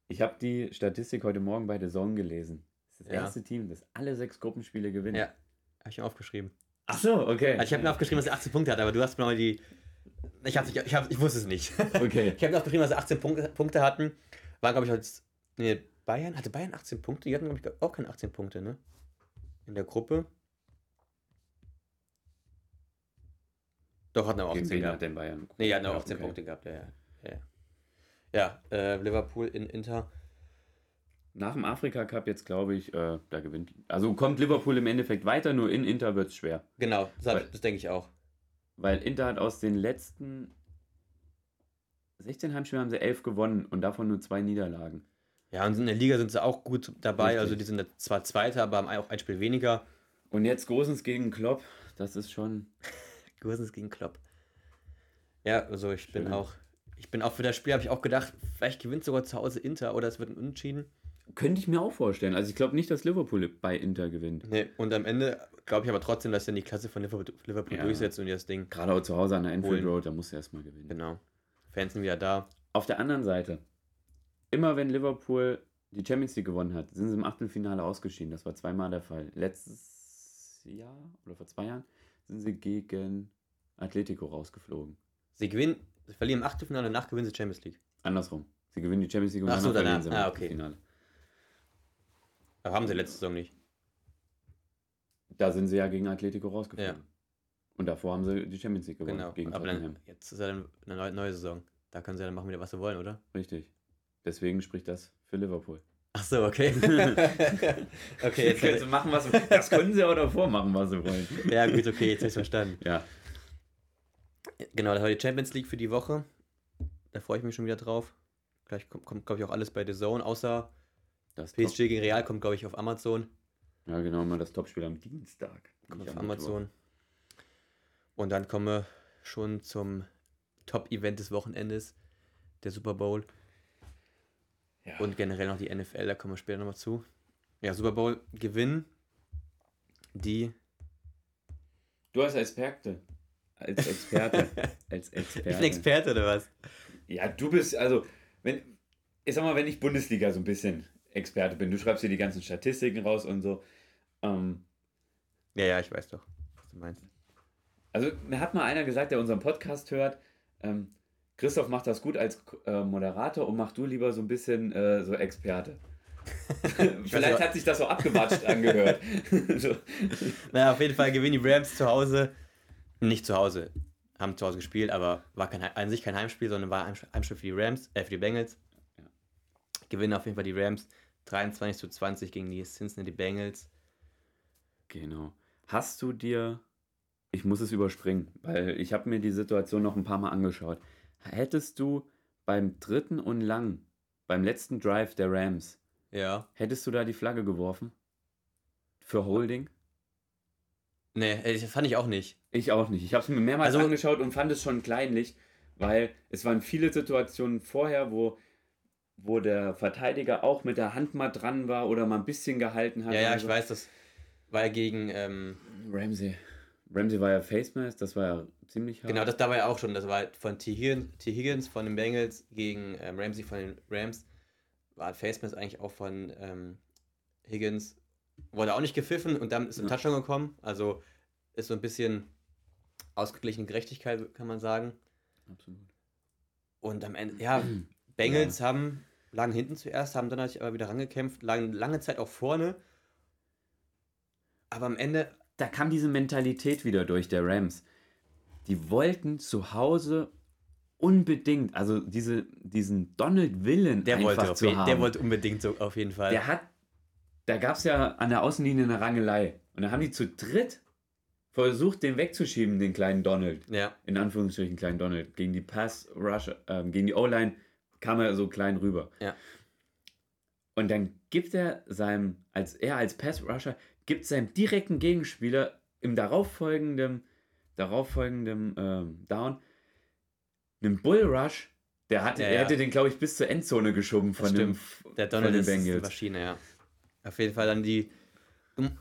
Ich habe die Statistik heute Morgen bei The Zone gelesen. Das ist das Ja. erste Team, das alle sechs Gruppenspiele gewinnt. Ja, habe ich mir aufgeschrieben. Ach so, okay. Also ich habe mir aufgeschrieben, dass er 18 Punkte hat, aber du hast mir noch die. Ich, nicht, ich, hab, ich wusste es nicht. Okay. Ich habe mir aufgeschrieben, dass sie 18 Punkte, Punkte hatten. War, glaube ich, als. Nee, Bayern. Hatte Bayern 18 Punkte? Die hatten, glaube ich, auch keine 18 Punkte, ne? In der Gruppe. Doch, hatten auch Gegen 18 wen gehabt. hat denn Bayern? Nee, hatten auch Ja, 18 okay. Punkte gehabt, ja, ja. Ja, äh, Liverpool in Inter. nach dem Afrika Cup jetzt, glaube ich, äh, da gewinnt. Also kommt Liverpool im Endeffekt weiter, nur in Inter wird es schwer. Genau, das, Weil- das denke ich auch. Weil Inter hat aus den letzten 16 Heimspielen haben sie 11 gewonnen und davon nur zwei Niederlagen. Ja, und in der Liga sind sie auch gut dabei. Richtig. Also die sind zwar Zweiter, aber haben auch ein Spiel weniger. Und jetzt Gosens gegen Klopp, das ist schon. Gosens gegen Klopp. Ja, also ich bin Schön. auch, ich bin auch für das Spiel, habe ich auch gedacht, vielleicht gewinnt sogar zu Hause Inter oder es wird ein Unentschieden. Könnte ich mir auch vorstellen. Also ich glaube nicht, dass Liverpool bei Inter gewinnt. Nee, und am Ende glaube ich aber trotzdem, dass dann die Klasse von Liverpool, Liverpool Ja. durchsetzt und das Ding. Gerade auch zu Hause an der Anfield. Road, da muss er erstmal gewinnen. Genau. Fans sind wieder da. Auf der anderen Seite, immer wenn Liverpool die Champions League gewonnen hat, sind sie im Achtelfinale ausgeschieden. Das war zweimal der Fall. Letztes Jahr oder vor zwei Jahren sind sie gegen Atletico rausgeflogen. Sie gewinnen, sie verlieren im Achtelfinale, danach gewinnen sie Champions League. Andersrum. Sie gewinnen die Champions League und Ach so, danach verlieren sie im Ah, okay. Achtelfinale. Aber haben sie letzte Saison nicht. Da sind sie ja gegen Atletico rausgeflogen. Ja. Und davor haben sie die Champions League gewonnen Genau. gegen aber Tottenham. dann, jetzt ist ja eine neue, neue Saison. Da können sie ja dann machen wieder, was sie wollen, oder? Richtig. Deswegen spricht das für Liverpool. Ach so, okay. okay, jetzt. Können sie machen, was sie Das können sie auch davor machen, was sie wollen. Ja, gut, okay, jetzt habe ich verstanden. Ja. Genau, das war die Champions League für die Woche. Da freue ich mich schon wieder drauf. Gleich kommt, kommt glaube ich, auch alles bei The Zone, außer Das PSG gegen Real kommt, glaube ich, auf Amazon. Ja, genau, mal das Topspiel am Dienstag. Kommt auf am Amazon. Und dann kommen wir schon zum Top-Event des Wochenendes, der Super Bowl. Ja. Und generell noch die NFL, da kommen wir später nochmal zu. Ja, Super Bowl gewinnen die. du als Experte. Als Experte. als Ich Experte. bin Experte oder was? Ja, du bist, also, wenn, ich sag mal, wenn ich Bundesliga so ein bisschen Experte bin, du schreibst hier die ganzen Statistiken raus und so. Ähm, Ja, ja, ich weiß doch, was du meinst. also, mir hat mal einer gesagt, der unseren Podcast hört, ähm, Christoph macht das gut als äh, Moderator und mach du lieber so ein bisschen äh, so Experte. Vielleicht hat sich das so abgewatscht angehört. so. Naja, auf jeden Fall gewinnen die Rams zu Hause. Nicht zu Hause. Haben zu Hause gespielt, aber war kein, an sich kein Heimspiel, sondern war ein Heimspiel für die Rams, äh, für die Bengals. Gewinnen auf jeden Fall die Rams 23 zu 20 gegen die Cincinnati Bengals. Genau. Hast du dir, ich muss es überspringen, weil ich habe mir die Situation noch ein paar Mal angeschaut. Hättest du beim dritten und lang, beim letzten Drive der Rams, Ja. hättest du da die Flagge geworfen? Für Holding? Nee, das fand ich auch nicht. Ich auch nicht. Ich habe es mir mehrmals Also- angeschaut und fand es schon kleinlich, weil es waren viele Situationen vorher, wo, wo der Verteidiger auch mit der Hand mal dran war oder mal ein bisschen gehalten hat. Ja, ja, ich so. weiß, das war ja gegen, ähm, Ramsey. Ramsey war ja Face Mask, das war ja ziemlich hart. genau, das da war ja auch schon, das war von T. Higgins, T. Higgins von den Bengals gegen ähm, Ramsey von den Rams. War Facemask eigentlich auch von ähm, Higgins. Wurde auch nicht gepfiffen und dann ist ein Ja. Touchdown gekommen. Also ist so ein bisschen ausgeglichene Gerechtigkeit, kann man sagen. Absolut. Und am Ende, ja, Bengals haben, lagen hinten zuerst, haben dann natürlich aber wieder rangekämpft, lagen lange Zeit auch vorne. Aber am Ende, da kam diese Mentalität wieder durch der Rams. Die wollten zu Hause unbedingt, also diese, diesen Donald Willen der einfach wollte, auf zu jeden, haben. der wollte unbedingt so auf jeden Fall. Der hat, da gab es ja an der Außenlinie eine Rangelei. Und da haben die zu dritt versucht, den wegzuschieben, den kleinen Donald. ja, In Anführungsstrichen kleinen Donald. Gegen die Pass Rush, ähm, gegen die O-Line kam er so klein rüber. Ja. Und dann gibt er seinem, als er als Pass Rusher, gibt seinem direkten Gegenspieler im darauffolgenden, darauffolgenden ähm, Down einen Bull Rush. Der hatte, Ja, er ja. hätte den, glaube ich, bis zur Endzone geschoben von dem, der von Donald den ist eine Bengals. Maschine, ja. Auf jeden Fall dann die,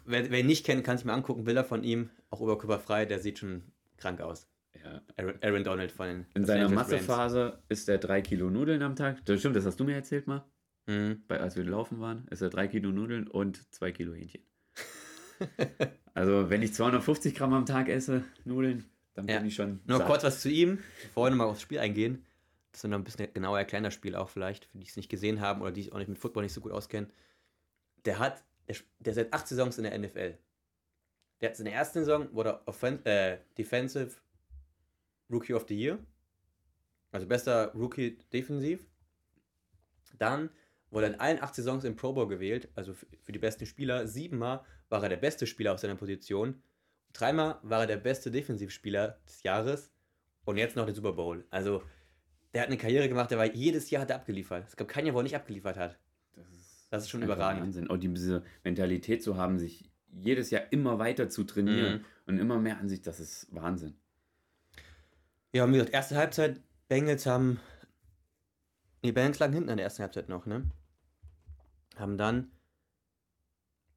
wer, wer ihn nicht kennt, kann sich mal angucken, Bilder von ihm, auch oberkörperfrei, der sieht schon krank aus. Ja. Aaron, Aaron Donald von den In seiner. Massephase ist er drei Kilo Nudeln am Tag. Das stimmt, das hast du mir erzählt mal, Mhm. bei, als wir laufen waren. Ist er drei Kilo Nudeln und zwei Kilo Hähnchen. also, wenn ich 250 Gramm am Tag esse, Nudeln, dann Ja. bin ich schon. Nur satt. kurz was zu ihm, bevor wir nochmal aufs Spiel eingehen. Das ist noch ein bisschen genauer erklären, das Spiel auch vielleicht, für die es nicht gesehen haben oder die sich auch nicht mit Football nicht so gut auskennen. Der hat, der, der seit acht Saisons in der NFL. Der hat in der ersten Saison wurde er Offen äh, Defensive Rookie of the Year. Also bester Rookie defensiv. Dann wurde in allen acht Saisons im Pro Bowl gewählt, also für die besten Spieler. Siebenmal war er der beste Spieler auf seiner Position. Dreimal war er der beste Defensivspieler des Jahres und jetzt noch den Super Bowl. Also der hat eine Karriere gemacht, der war jedes Jahr hat er abgeliefert. Es gab kein Jahr, wo er nicht abgeliefert hat. Das ist, Das ist schon überragend. Wahnsinn. Und diese Mentalität zu haben, sich jedes Jahr immer weiter zu trainieren Mhm. und immer mehr an sich, das ist Wahnsinn. Ja, und wie gesagt, erste Halbzeit, Bengals haben. Nee, Bengals lagen hinten an der ersten Halbzeit noch, ne? Haben dann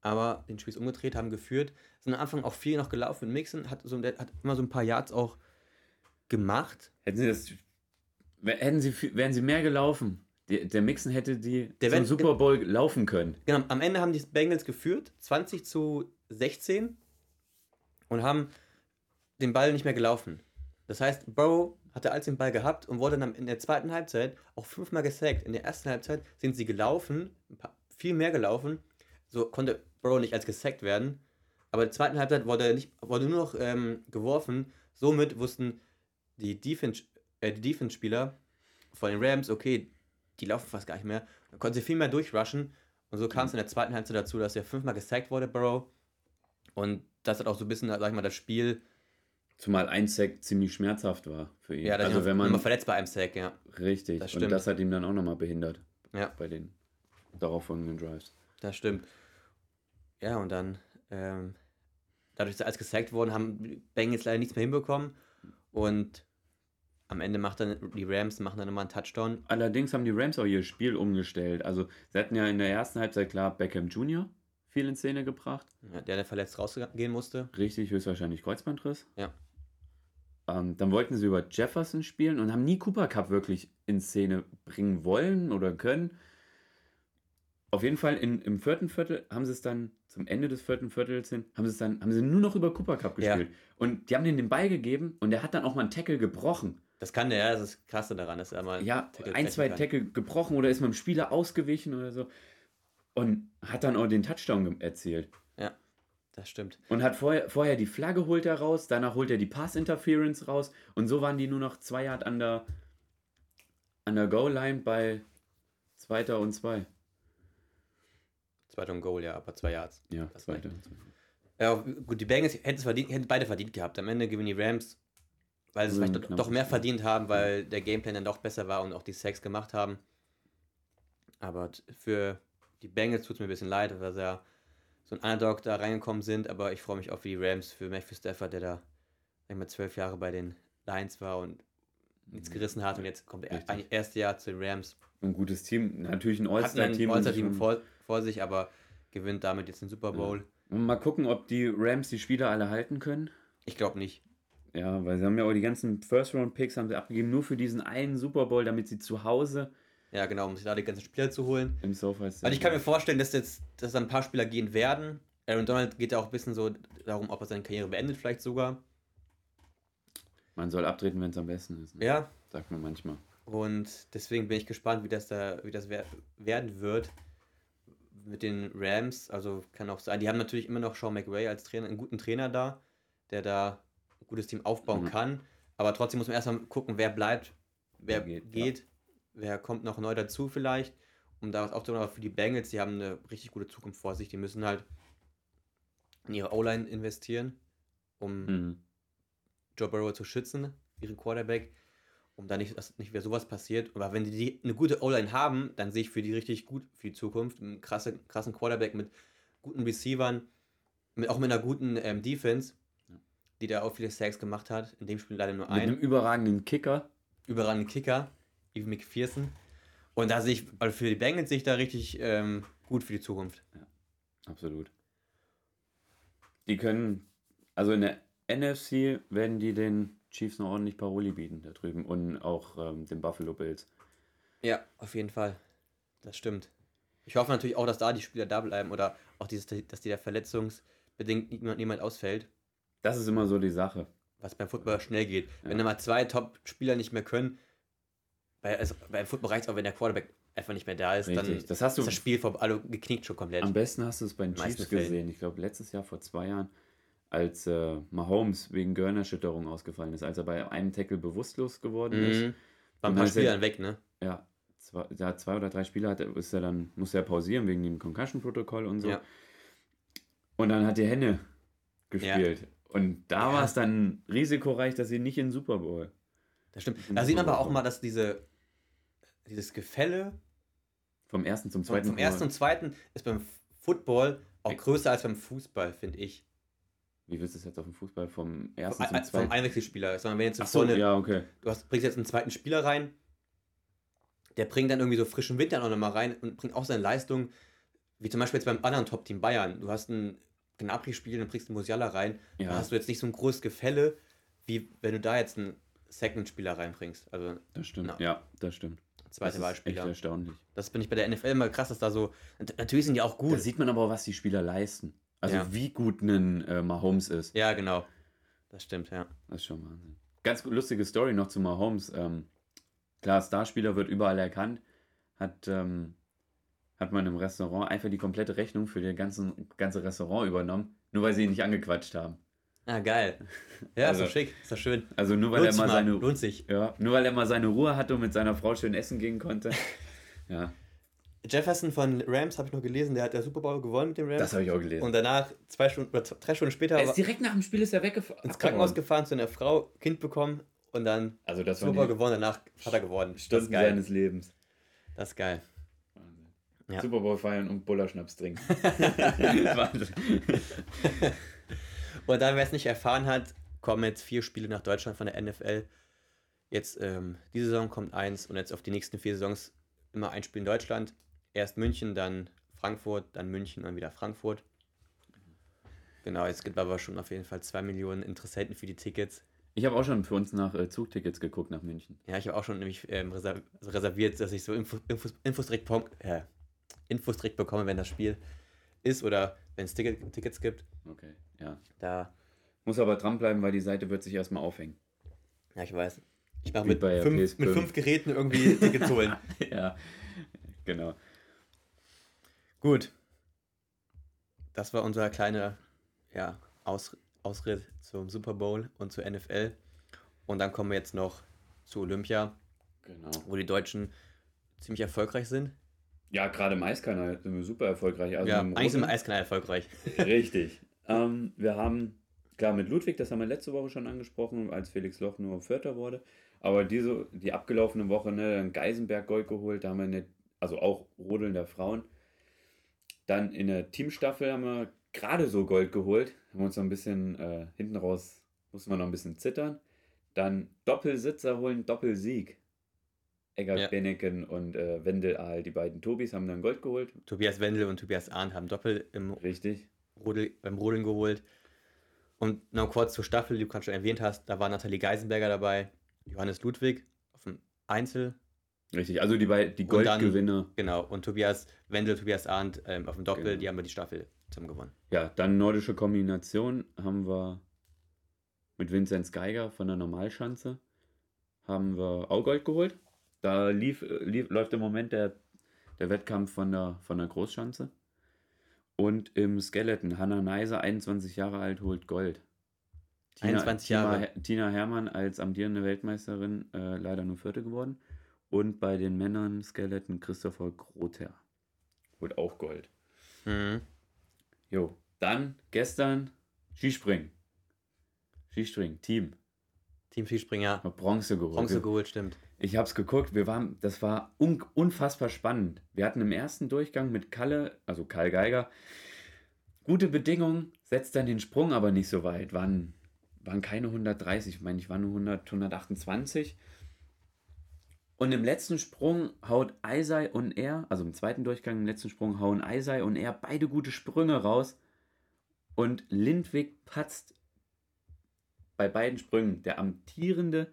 aber den Spieß umgedreht, haben geführt. Sind am Anfang auch viel noch gelaufen mit Mixon, hat, so, hat immer so ein paar Yards auch gemacht. Hätten sie das, hätten sie, wären sie mehr gelaufen. Der, der Mixon hätte die Der zum Super Bowl laufen können. Genau, am Ende haben die Bengals geführt, 20 zu 16 und haben den Ball nicht mehr gelaufen. Das heißt, Burrow hatte als den Ball gehabt und wurde dann in der zweiten Halbzeit auch fünfmal gesackt. In der ersten Halbzeit sind sie gelaufen, ein paar, viel mehr gelaufen. So konnte Burrow nicht als gesackt werden. Aber in der zweiten Halbzeit wurde, nicht, wurde nur noch ähm, geworfen. Somit wussten die Defense, äh, die Defense-Spieler von den Rams, okay, die laufen fast gar nicht mehr. Dann konnten sie viel mehr durchrushen. Und so kam es in der zweiten Halbzeit dazu, dass er fünfmal gesackt wurde, Burrow. Und das hat auch so ein bisschen, sag ich mal, das Spiel. Zumal ein Sack ziemlich schmerzhaft war für ihn. Ja, also wenn man immer verletzt bei einem Sack, ja. richtig Das und das hat ihm dann auch nochmal behindert Ja. bei den darauffolgenden Drives. Das stimmt. Ja, und dann, ähm, dadurch, dass alles gesackt wurden, haben die Bengals leider nichts mehr hinbekommen. Und am Ende macht dann die Rams machen dann nochmal einen Touchdown. Allerdings haben die Rams auch ihr Spiel umgestellt. Also sie hatten ja in der ersten Halbzeit klar Beckham Jr. viel in Szene gebracht. Ja, der, der verletzt rausgehen musste. Richtig, höchstwahrscheinlich Kreuzbandriss. Ja. Ähm, dann wollten sie über Jefferson spielen und haben nie Cooper Cup wirklich in Szene bringen wollen oder können. Auf jeden Fall in, im vierten Viertel haben sie es dann, zum Ende des vierten Viertels hin, haben sie es dann, haben sie nur noch über Cooper Cup Ja. gespielt. Und die haben denen den Ball gegeben und der hat dann auch mal einen Tackle gebrochen. Das kann der, ja, das ist das krasse daran, dass er mal Ja, Tackle ein, zwei kann. Tackle gebrochen oder ist mit dem Spieler ausgewichen oder so. Und hat dann auch den Touchdown erzielt. Das stimmt. Und hat vorher, vorher die Flagge holt er raus, danach holt er die Pass Interference raus und so waren die nur noch zwei Yard an der, an der Goal-Line bei zweiter und zwei. Zweiter und Goal, ja, aber zwei Yards. Ja, Das zweiter. Ja, gut, die Bengals hätten es verdient, hätten beide verdient gehabt. Am Ende gewinnen die Rams, weil sie es vielleicht doch- mehr verdient haben, weil der Gameplan dann doch besser war und auch die Sacks gemacht haben. Aber für die Bengals tut es mir ein bisschen leid, weil sie ja so ein Underdog da reingekommen sind. Aber ich freue mich auch für die Rams, für Matthew Stafford, der da sag mal, zwölf Jahre bei den Lions war und nichts gerissen hat. Und jetzt kommt er Richtig. ein erstes Jahr zu den Rams. Ein gutes Team, natürlich ein All-Star-Team. schon- vor, sich, aber gewinnt damit jetzt den Super Bowl. Und Mal gucken, ob die Rams die Spieler alle halten können. Ich glaube nicht. Ja, weil sie haben ja auch die ganzen First-Round-Picks haben sie abgegeben, nur für diesen einen Super Bowl, damit sie zu Hause Ja, genau, um sich da die ganzen Spieler zu holen. im SoFi Also ich kann mir vorstellen, dass jetzt dass da ein paar Spieler gehen werden. Aaron Donald geht ja auch ein bisschen so darum, ob er seine Karriere beendet, vielleicht sogar. Man soll abtreten, wenn es am besten ist. Ne? Ja. Sagt man manchmal. Und deswegen bin ich gespannt, wie das da, wie das wer werden wird mit den Rams. Also kann auch sein. Die haben natürlich immer noch Sean McVay als Trainer, einen guten Trainer da, der da ein gutes Team aufbauen Mhm. kann. Aber trotzdem muss man erstmal gucken, wer bleibt, wer Wer geht, geht, wer kommt noch neu dazu vielleicht, um da was aufzubauen. Aber für die Bengals, die haben eine richtig gute Zukunft vor sich. Die müssen halt in ihre O-Line investieren, um Mhm. Joe Burrow zu schützen, ihren Quarterback, um da nicht, dass nicht wieder sowas passiert. Aber wenn die, die eine gute O-Line haben, dann sehe ich für die richtig gut für die Zukunft. Einen krasse, krassen Quarterback mit guten Receivern, mit, auch mit einer guten ähm, Defense, Ja. die da auch viele Sacks gemacht hat. In dem Spiel leider nur Mit einem einen. überragenden Kicker. Überragenden Kicker, Evan McPherson. Und da sehe ich, also für die Bengals sehe ich da richtig ähm, gut für die Zukunft. Absolut. Die können, also in der NFC werden die den Chiefs noch ordentlich Paroli bieten da drüben und auch ähm, den Buffalo Bills. Ja, auf jeden Fall. Das stimmt. Ich hoffe natürlich auch, dass da die Spieler da bleiben oder auch dieses, dass die da verletzungsbedingt niemand, niemand ausfällt, Das ist immer so die Sache. was beim Football schnell geht. Ja. Wenn da mal zwei Top-Spieler nicht mehr können, bei, also beim Football reicht es auch, wenn der Quarterback einfach nicht mehr da ist, dann Richtig. Das hast du ist das Spiel vor, also geknickt schon komplett. am besten hast du es bei den Chiefs gesehen. Ich glaube letztes Jahr vor zwei Jahren, als äh, Mahomes wegen Gehirnerschütterung ausgefallen ist, als er bei einem Tackle bewusstlos geworden ist. Mhm. War ein paar dann ist er- weg, ne? Ja, zwei, ja, zwei oder drei Spiele hat, er- ist er dann, musste er pausieren wegen dem Concussion-Protokoll und so. Ja. Und dann hat die Henne gespielt. Und da Ja. war es dann risikoreich, dass sie nicht in den Super Bowl. Das stimmt. Im Da sieht man aber auch mal, dass diese, dieses Gefälle Vom ersten zum zweiten. vom ersten und zweiten ist beim Football auch größer als beim Fußball, finde ich. Wie willst du es jetzt auf dem Fußball vom ersten Vom, zum ein- vom zweiten? Einwechselspieler. Sondern wenn jetzt so eine, ja, okay. du hast, bringst jetzt einen zweiten Spieler rein, der bringt dann irgendwie so frischen Wind dann auch nochmal rein und bringt auch seine Leistung, wie zum Beispiel jetzt beim anderen Top-Team Bayern. Du hast ein Gnabry-Spiel und bringst einen Musiala rein. Ja. Da hast du jetzt nicht so ein großes Gefälle, wie wenn du da jetzt einen Second-Spieler reinbringst. Also Das stimmt. Na. Ja, das stimmt. zweite das Wahlspieler. echt erstaunlich. Das bin ich bei der NFL immer krass, dass da so. Natürlich sind die auch Da gut. sieht man aber was die Spieler leisten. Also Ja. wie gut ein äh, Mahomes ist. Ja, genau. Das stimmt, ja. Das ist schon Wahnsinn. Ganz lustige Story noch zu Mahomes. Ähm, klar, Starspieler wird überall erkannt. Hat, ähm, hat man im Restaurant einfach die komplette Rechnung für das ganzen, ganze Restaurant übernommen, nur weil sie ihn nicht angequatscht haben. Ah, geil. Ja, Also- ist doch schick. Ist doch schön. Also nur weil Lohnt er mal. seine Lohnt sich. ja, nur weil er mal seine Ruhe hatte und mit seiner Frau schön essen gehen konnte. Ja, Jefferson von Rams habe ich noch gelesen, der hat der Super Bowl gewonnen mit den Rams. das habe ich auch gelesen. und danach, zwei Stunden, oder drei Stunden später, er ist direkt nach dem Spiel ist er weggefahren. ins Krankenhaus gefahren zu einer Frau, Kind bekommen und dann Also das Super Bowl gewonnen, danach Vater geworden. Das ist Stunden geil. seines Lebens. Das ist geil. Wahnsinn. Ja. Super Bowl feiern und Bullerschnaps trinken. Wahnsinn. Und dann, wer es nicht erfahren hat, kommen jetzt vier Spiele nach Deutschland von der NFL. Jetzt, ähm, diese Saison kommt eins und jetzt auf die nächsten vier Saisons immer ein Spiel in Deutschland. Erst München, dann Frankfurt, dann München und wieder Frankfurt. Genau, jetzt gibt aber schon auf jeden Fall zwei Millionen Interessenten für die Tickets. Ich habe auch schon für uns nach äh, Zugtickets geguckt nach München. Ja, ich habe auch schon nämlich ähm, reserv reserviert, dass ich so Infos, Infos, Infos, direkt, äh, Infos direkt bekomme, wenn das Spiel ist oder wenn es Ticket, Tickets gibt. Okay, ja. Da, Muss aber dranbleiben, weil die Seite wird sich erstmal aufhängen. ja, ich weiß. Ich mache mit, bei der fünf, PS5. mit fünf Geräten irgendwie Tickets holen. ja, genau. Gut. Das war unser kleiner ja, Aus, Ausritt zum Super Bowl und zur NFL. Und dann kommen wir jetzt noch zu Olympia, genau. wo die Deutschen ziemlich erfolgreich sind. Ja, gerade im Eiskanal sind wir super erfolgreich. Also ja, im eigentlich sind wir Rodeln- Eiskanal erfolgreich. Richtig. ähm, wir haben, klar, mit Ludwig, das haben wir letzte Woche schon angesprochen, als Felix Loch nur Vierter wurde. Aber diese, die abgelaufene Woche, ne, dann Geisenberg Gold geholt, da haben wir eine, also auch Rodeln der Frauen. Dann in der Teamstaffel haben wir gerade so Gold geholt. Haben uns noch ein bisschen äh, hinten raus, mussten wir noch ein bisschen zittern. Dann Doppelsitzer holen, Doppelsieg. Eggert Ja. Beneken und äh, Wendel Ahl, die beiden Tobis, haben dann Gold geholt. Tobias Wendel und Tobias Arndt haben Doppel im Richtig. Rodel, beim Rodeln geholt. Und noch kurz zur Staffel, die du gerade schon erwähnt hast, da war Nathalie Geisenberger dabei, Johannes Ludwig auf dem Einzel, Richtig, also die, die Goldgewinner. genau, und Tobias Wendel, Tobias Arndt ähm, auf dem Doppel, Genau. die haben wir die Staffel zusammen gewonnen. Ja, dann nordische Kombination haben wir mit Vinzenz Geiger von der Normalschanze haben wir auch Gold geholt. Da lief, äh, lief, läuft im Moment der, der Wettkampf von der, von der Großschanze. Und im Skeleton, Hanna Neiser, 21 Jahre alt, holt Gold. 21 Tina, Jahre. Tina Hermann als amtierende Weltmeisterin äh, leider nur Vierte geworden. Und bei den Männern Skeleton Christopher Grother holt auch Gold. Mhm. Jo, dann gestern Skispringen. Skispringen, Team. Team Skispringer, Hab Bronze geholt. Bronze geholt, stimmt. Ich hab's geguckt, wir waren, das war un unfassbar spannend. Wir hatten im ersten Durchgang mit Kalle, also Karl Geiger, gute Bedingungen, setzt dann den Sprung aber nicht so weit. Waren, waren keine 130, ich meine, ich war nur 100, 128. Und im letzten Sprung haut Eisei und er, also im zweiten Durchgang, im letzten Sprung hauen Eisei und er beide gute Sprünge raus. Und Lindwig patzt bei beiden Sprüngen. Der amtierende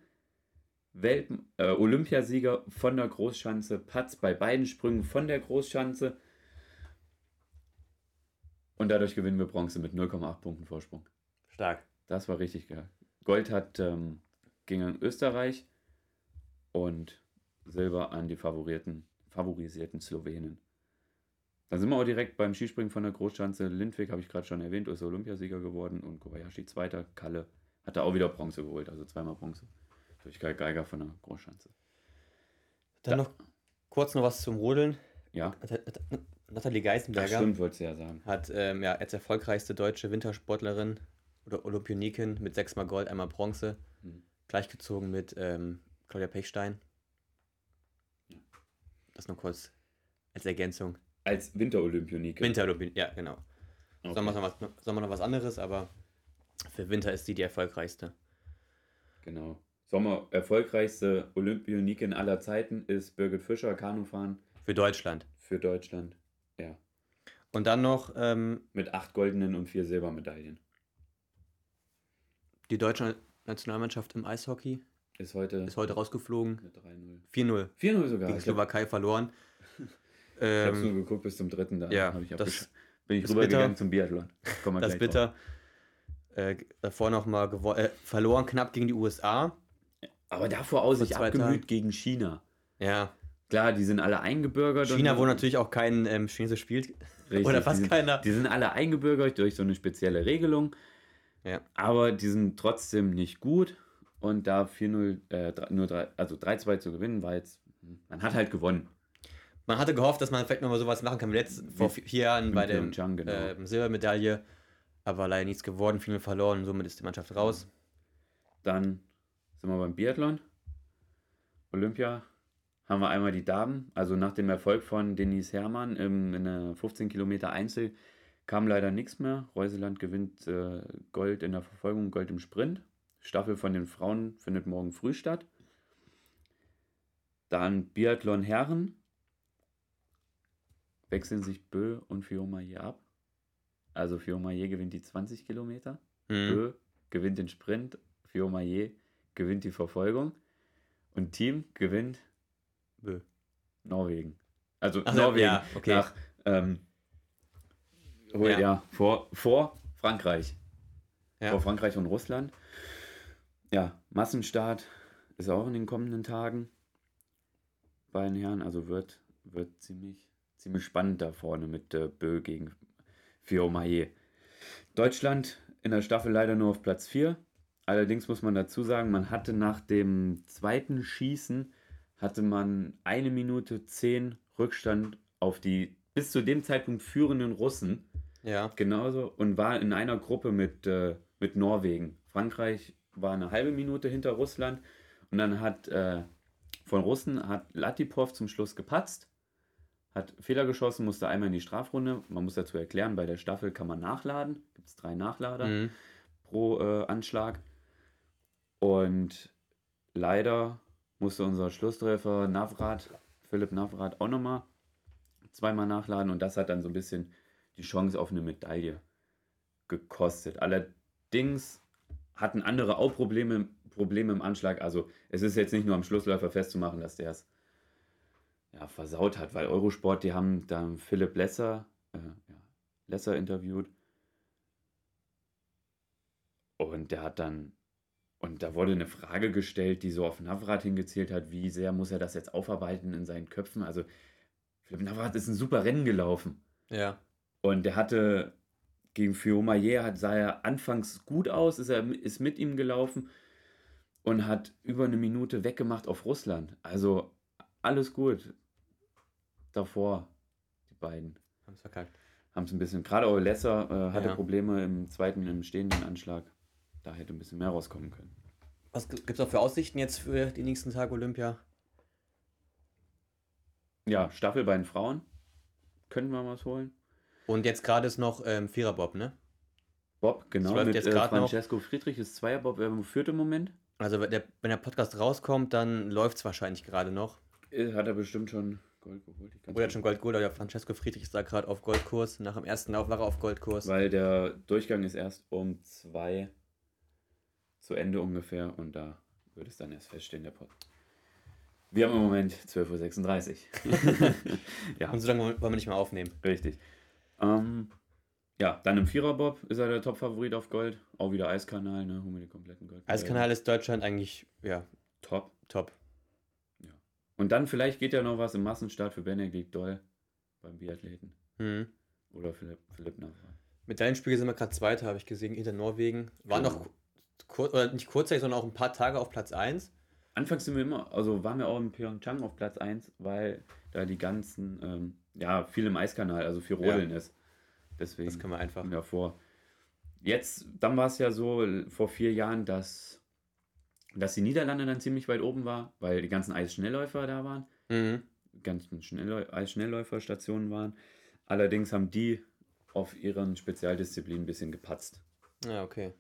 Welt äh, Olympiasieger von der Großschanze patzt bei beiden Sprüngen von der Großschanze. Und dadurch gewinnen wir Bronze mit 0,8 Punkten Vorsprung. Stark. Das war richtig geil. Gold hat ähm, ging an Österreich und Silber an die favorierten, favorisierten Slowenen. Dann sind wir auch direkt beim Skispringen von der Großschanze. Lindwig habe ich gerade schon erwähnt, ist Olympiasieger geworden und Kobayashi Zweiter. Kalle hat da auch wieder Bronze geholt, also zweimal Bronze. Durch Kai Geiger von der Großschanze. Dann Da- noch Kurz noch was zum Rodeln. Ja, Nathalie Geisenberger stimmt, wolltest du ja sagen. hat ähm, ja, als erfolgreichste deutsche Wintersportlerin oder Olympionikin mit sechsmal Gold, einmal Bronze, Hm. gleichgezogen mit ähm, Claudia Pechstein. Das nur kurz als Ergänzung. Als Winterolympioniker. Winterolympi, ja, genau. Okay. Sommer, noch was, Sommer noch was anderes, aber für Winter ist sie die erfolgreichste. Genau. Sommer erfolgreichste Olympionikin aller Zeiten ist Birgit Fischer, Kanufahren Für Deutschland. für Deutschland. Ja. Und dann noch ähm, Mit acht goldenen und vier Silbermedaillen. die deutsche Nationalmannschaft im Eishockey Ist heute ist heute rausgeflogen. mit 3-0. 4-0 4-0 sogar. gegen Ich habe Slowakei verloren. nur Ähm, geguckt bis zum dritten. Da ja, ich das bin ich rübergegangen zum Biathlon. Das bitter. Äh, davor nochmal äh, verloren knapp gegen die USA. Aber davor auch sich abgemüht Tagen. gegen China. Ja, Klar, die sind alle eingebürgert. China, wo natürlich auch kein ähm, Chinesisch spielt. Richtig, Oder die fast sind, keiner. Die sind alle eingebürgert durch so eine spezielle Regelung. Ja. Aber die sind trotzdem nicht gut. Und da 4-0, äh, nur 3, also 3-2 zu gewinnen, war jetzt, man hat halt gewonnen. Man hatte gehofft, dass man vielleicht nochmal sowas machen kann wie letzt, vor vi- vier Jahren bei der genau. ähm, Silbermedaille. Aber leider nichts geworden, viel verloren und somit ist die Mannschaft raus. Dann sind wir beim Biathlon. Olympia haben wir einmal die Damen. Also nach dem Erfolg von Denise Herrmann im, in der 15 Kilometer Einzel kam leider nichts mehr. Reuseland gewinnt äh, Gold in der Verfolgung, Gold im Sprint. Staffel von den Frauen findet morgen früh statt. Dann Biathlon Herren. Wechseln sich Bö und Fiomaye ab. Also Fiomaye gewinnt die 20 Kilometer. Mhm. Bö gewinnt den Sprint, Fiomaye gewinnt die Verfolgung und Team gewinnt Bö. Norwegen. Also Ach Norwegen ja, okay. nach ähm, hol- Ja. ja. vor, vor Frankreich. Ja. Vor Frankreich und Russland. Ja, Massenstart ist auch in den kommenden Tagen bei den Herren. Also wird, wird ziemlich, ziemlich spannend da vorne mit äh, Bö gegen Fiomaye. Deutschland in der Staffel leider nur auf Platz 4. Allerdings muss man dazu sagen, man hatte nach dem zweiten Schießen hatte man eine Minute zehn Rückstand auf die bis zu dem Zeitpunkt führenden Russen. Ja. Genauso und war in einer Gruppe mit, äh, mit Norwegen. Frankreich war eine halbe Minute hinter Russland und dann hat äh, von Russen hat Latipov zum Schluss gepatzt, hat Fehler geschossen, musste einmal in die Strafrunde. Man muss dazu erklären, bei der Staffel kann man nachladen, gibt es drei Nachlader Mhm. pro äh, Anschlag. Und leider musste unser Schlusstreffer Navrat, Philipp Navrat, auch nochmal zweimal nachladen und das hat dann so ein bisschen die Chance auf eine Medaille gekostet. Allerdings hatten andere auch Probleme, Probleme im Anschlag. Also es ist jetzt nicht nur am Schlussläufer festzumachen, dass der es ja, versaut hat, weil Eurosport, die haben dann Philipp Lesser, äh, ja, Lesser interviewt und der hat dann, und da wurde eine Frage gestellt, die so auf Navrat hingezielt hat, wie sehr muss er das jetzt aufarbeiten in seinen Köpfen. Also Philipp Navrat ist ein super Rennen gelaufen. Ja. Und der hatte gegen Fiomaye hat, sah er anfangs gut aus, ist er ist mit ihm gelaufen und hat über eine Minute weggemacht auf Russland. Also alles gut. Davor, die beiden Haben es verkackt. haben es ein bisschen, gerade auch Lesser äh, hatte Ja. Probleme im zweiten, im stehenden Anschlag. Da hätte ein bisschen mehr rauskommen können. Was gibt es auch für Aussichten jetzt für die nächsten Tage Olympia? Ja, Staffel bei den Frauen. Können wir was holen? Und jetzt gerade ist noch ähm, Viererbob, ne? Bob, genau. läuft Mit jetzt äh, grad noch. Francesco Friedrich ist Zweierbob, wer führt im Moment. Also wenn der, wenn der Podcast rauskommt, dann läuft es wahrscheinlich gerade noch. Äh, Hat er bestimmt schon Gold geholt. Oder hat schon Gold geholt, aber der Francesco Friedrich ist da gerade auf Goldkurs. Nach dem ersten Lauf war er auf Goldkurs. Weil der Durchgang ist erst um zwei zu Ende ungefähr und da wird es dann erst feststehen, der Pod. Wir haben im Moment 12.36 Uhr. ja, Und so lange wollen wir nicht mehr aufnehmen. richtig. Ähm, ja, dann im Viererbob ist er der Top-Favorit auf Gold. Auch wieder Eiskanal, ne? Holen wir die kompletten Gold. Eiskanal ist Deutschland eigentlich, ja, Top. top. Und dann vielleicht geht ja noch was im Massenstart für Benedikt Doll beim Biathleten. Mhm. Oder Philipp, Philipp Navrat. Medaillenspiele sind wir gerade Zweiter, habe ich gesehen, hinter Norwegen. Waren Genau. noch kurz, oder nicht kurzzeitig, sondern auch ein paar Tage auf Platz 1. anfangs sind wir immer, also waren wir auch in Pyeongchang auf Platz 1, weil da die ganzen, ähm, ja, viel im Eiskanal, also viel Rodeln ist. Deswegen Das kann man einfach. davor. Jetzt, dann war es ja so vor vier Jahren, dass, dass die Niederlande dann ziemlich weit oben war, weil die ganzen Eisschnellläufer da waren, Mhm. die ganzen Schnellläu Eisschnellläuferstationen waren. Allerdings haben die auf ihren Spezialdisziplinen ein bisschen gepatzt. Ja, okay.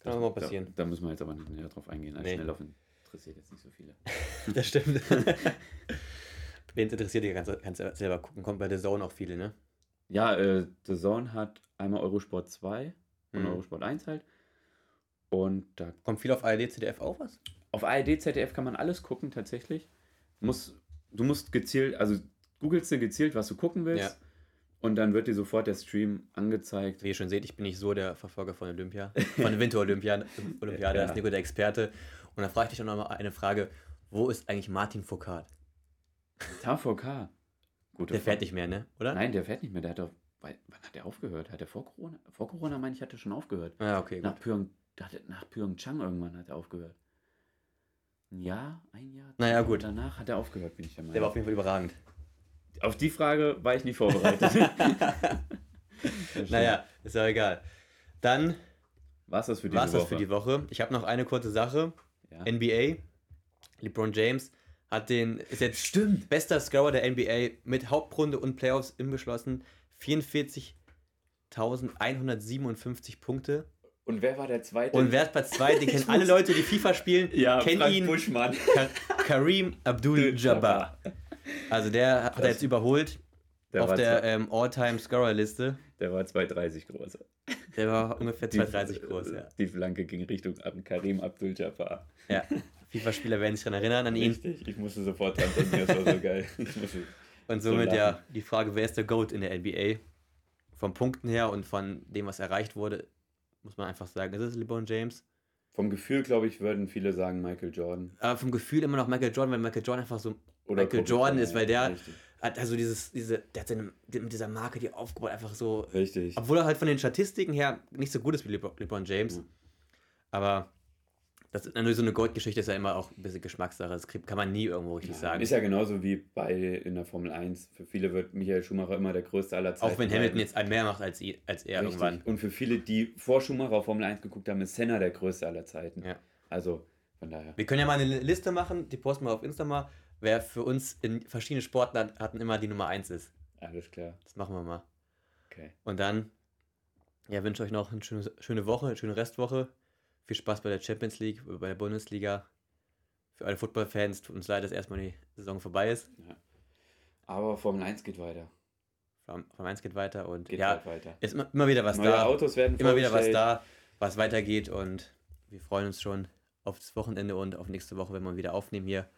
Kann auch mal passieren. Da, da müssen wir jetzt aber nicht näher drauf eingehen. Nee. Eisschnelllaufen interessiert jetzt nicht so viele. Das stimmt. Wen es interessiert, ihr kannst, kannst du selber gucken. Kommt bei der Zone auch viele, ne? Ja, äh, The Zone hat einmal Eurosport 2 und Mhm. Eurosport 1 halt. Und da Kommt viel auf ARD, ZDF auch was? Auf ARD, ZDF kann man alles gucken tatsächlich. Muss, du musst gezielt, also googelst dir gezielt, was du gucken willst. Ja. Und dann wird dir sofort der Stream angezeigt. Wie ihr schon seht, ich bin nicht so der Verfolger von Olympia, von der Winter-Olympiade. Olympiade, Ja. da ist Nico der Experte. Und da frage ich dich auch noch mal eine Frage: Wo ist eigentlich Martin Foucault? TVK. Gute Der Frage. fährt nicht mehr, ne? Oder? Nein, der fährt nicht mehr. Der hat doch, wann hat der aufgehört? Hat er vor Corona? Vor Corona meine ich, hat er schon aufgehört. Ah, okay, gut. Nach, Pyong, hat er- nach Pyeongchang irgendwann hat er aufgehört. Ein Jahr, ein Jahr. Naja, gut. Danach hat er aufgehört, bin ich der Meinung. Der war auf jeden Fall überragend. Auf die Frage war ich nicht vorbereitet. Naja, ist ja egal. Dann War es das für die Woche. Ich habe noch eine kurze Sache. Ja. NBA. LeBron James hat den, ist jetzt Stimmt. bester Scorer der NBA mit Hauptrunde und Playoffs inbeschlossen. 44.157 Punkte. Und wer war der zweite? Und wer ist Platz 2? Den kennen alle Leute, die FIFA spielen, ja, kennen Frank ihn. Buschmann. Ka Kareem Abdul-Jabbar. Also der hat er jetzt überholt Der, auf der ähm, All-Time-Scorer-Liste. der war 2,30 groß. Der war ungefähr Die- 2,30 groß, ja. Die Flanke ging Richtung Ab Karim Abdul-Jabbar. ja. FIFA-Spieler werden sich daran erinnern an ihn. Richtig, ich musste sofort dran denken, das war so geil. Und So somit lachen. ja die Frage, wer ist der GOAT in der NBA? Vom Punkten her und von dem, was erreicht wurde, muss man einfach sagen, ist es LeBron James. vom Gefühl, glaube ich, würden viele sagen Michael Jordan. Aber vom Gefühl immer noch Michael Jordan, weil Michael Jordan einfach so Oder Michael Kobe Jordan ist, weil der Richtig. hat also dieses, diese, der hat seine, mit dieser Marke, die aufgebaut, einfach so, richtig. obwohl er halt von den Statistiken her nicht so gut ist wie LeBron, James. Ja. Aber das ist natürlich so eine Gold-Geschichte, ist ja immer auch ein bisschen Geschmackssache. Das kann man nie irgendwo richtig sagen. Ist ja genauso wie bei in der Formel 1. Für viele wird Michael Schumacher immer der größte aller Zeiten. auch wenn Hamilton jetzt ein mehr macht als, als er Richtig. irgendwann. Und für viele, die vor Schumacher Formel 1 geguckt haben, ist Senna der größte aller Zeiten. Ja. Also von daher. Wir können ja mal eine Liste machen, die posten wir auf Insta mal, wer für uns in verschiedenen Sportarten immer die Nummer 1 ist. Alles klar. Das machen wir mal. Okay. Und dann, ja, wünsche euch noch eine schöne, schöne Woche, eine schöne Restwoche. Viel Spaß bei der Champions League, bei der Bundesliga. Für alle Football-Fans tut uns leid, dass erstmal die Saison vorbei ist. Aber Formel 1 geht weiter. Vom 1 geht weiter und Geht ja, weiter. ist immer, immer wieder was Neue da. Autos werden Immer wieder was da, was weitergeht und wir freuen uns schon auf das Wochenende und auf nächste Woche, wenn wir wieder aufnehmen hier.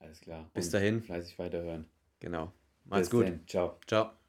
Alles klar. Bis Und dahin. Fleißig weiterhören. Genau. Macht's Bis gut. dann. Ciao. Ciao.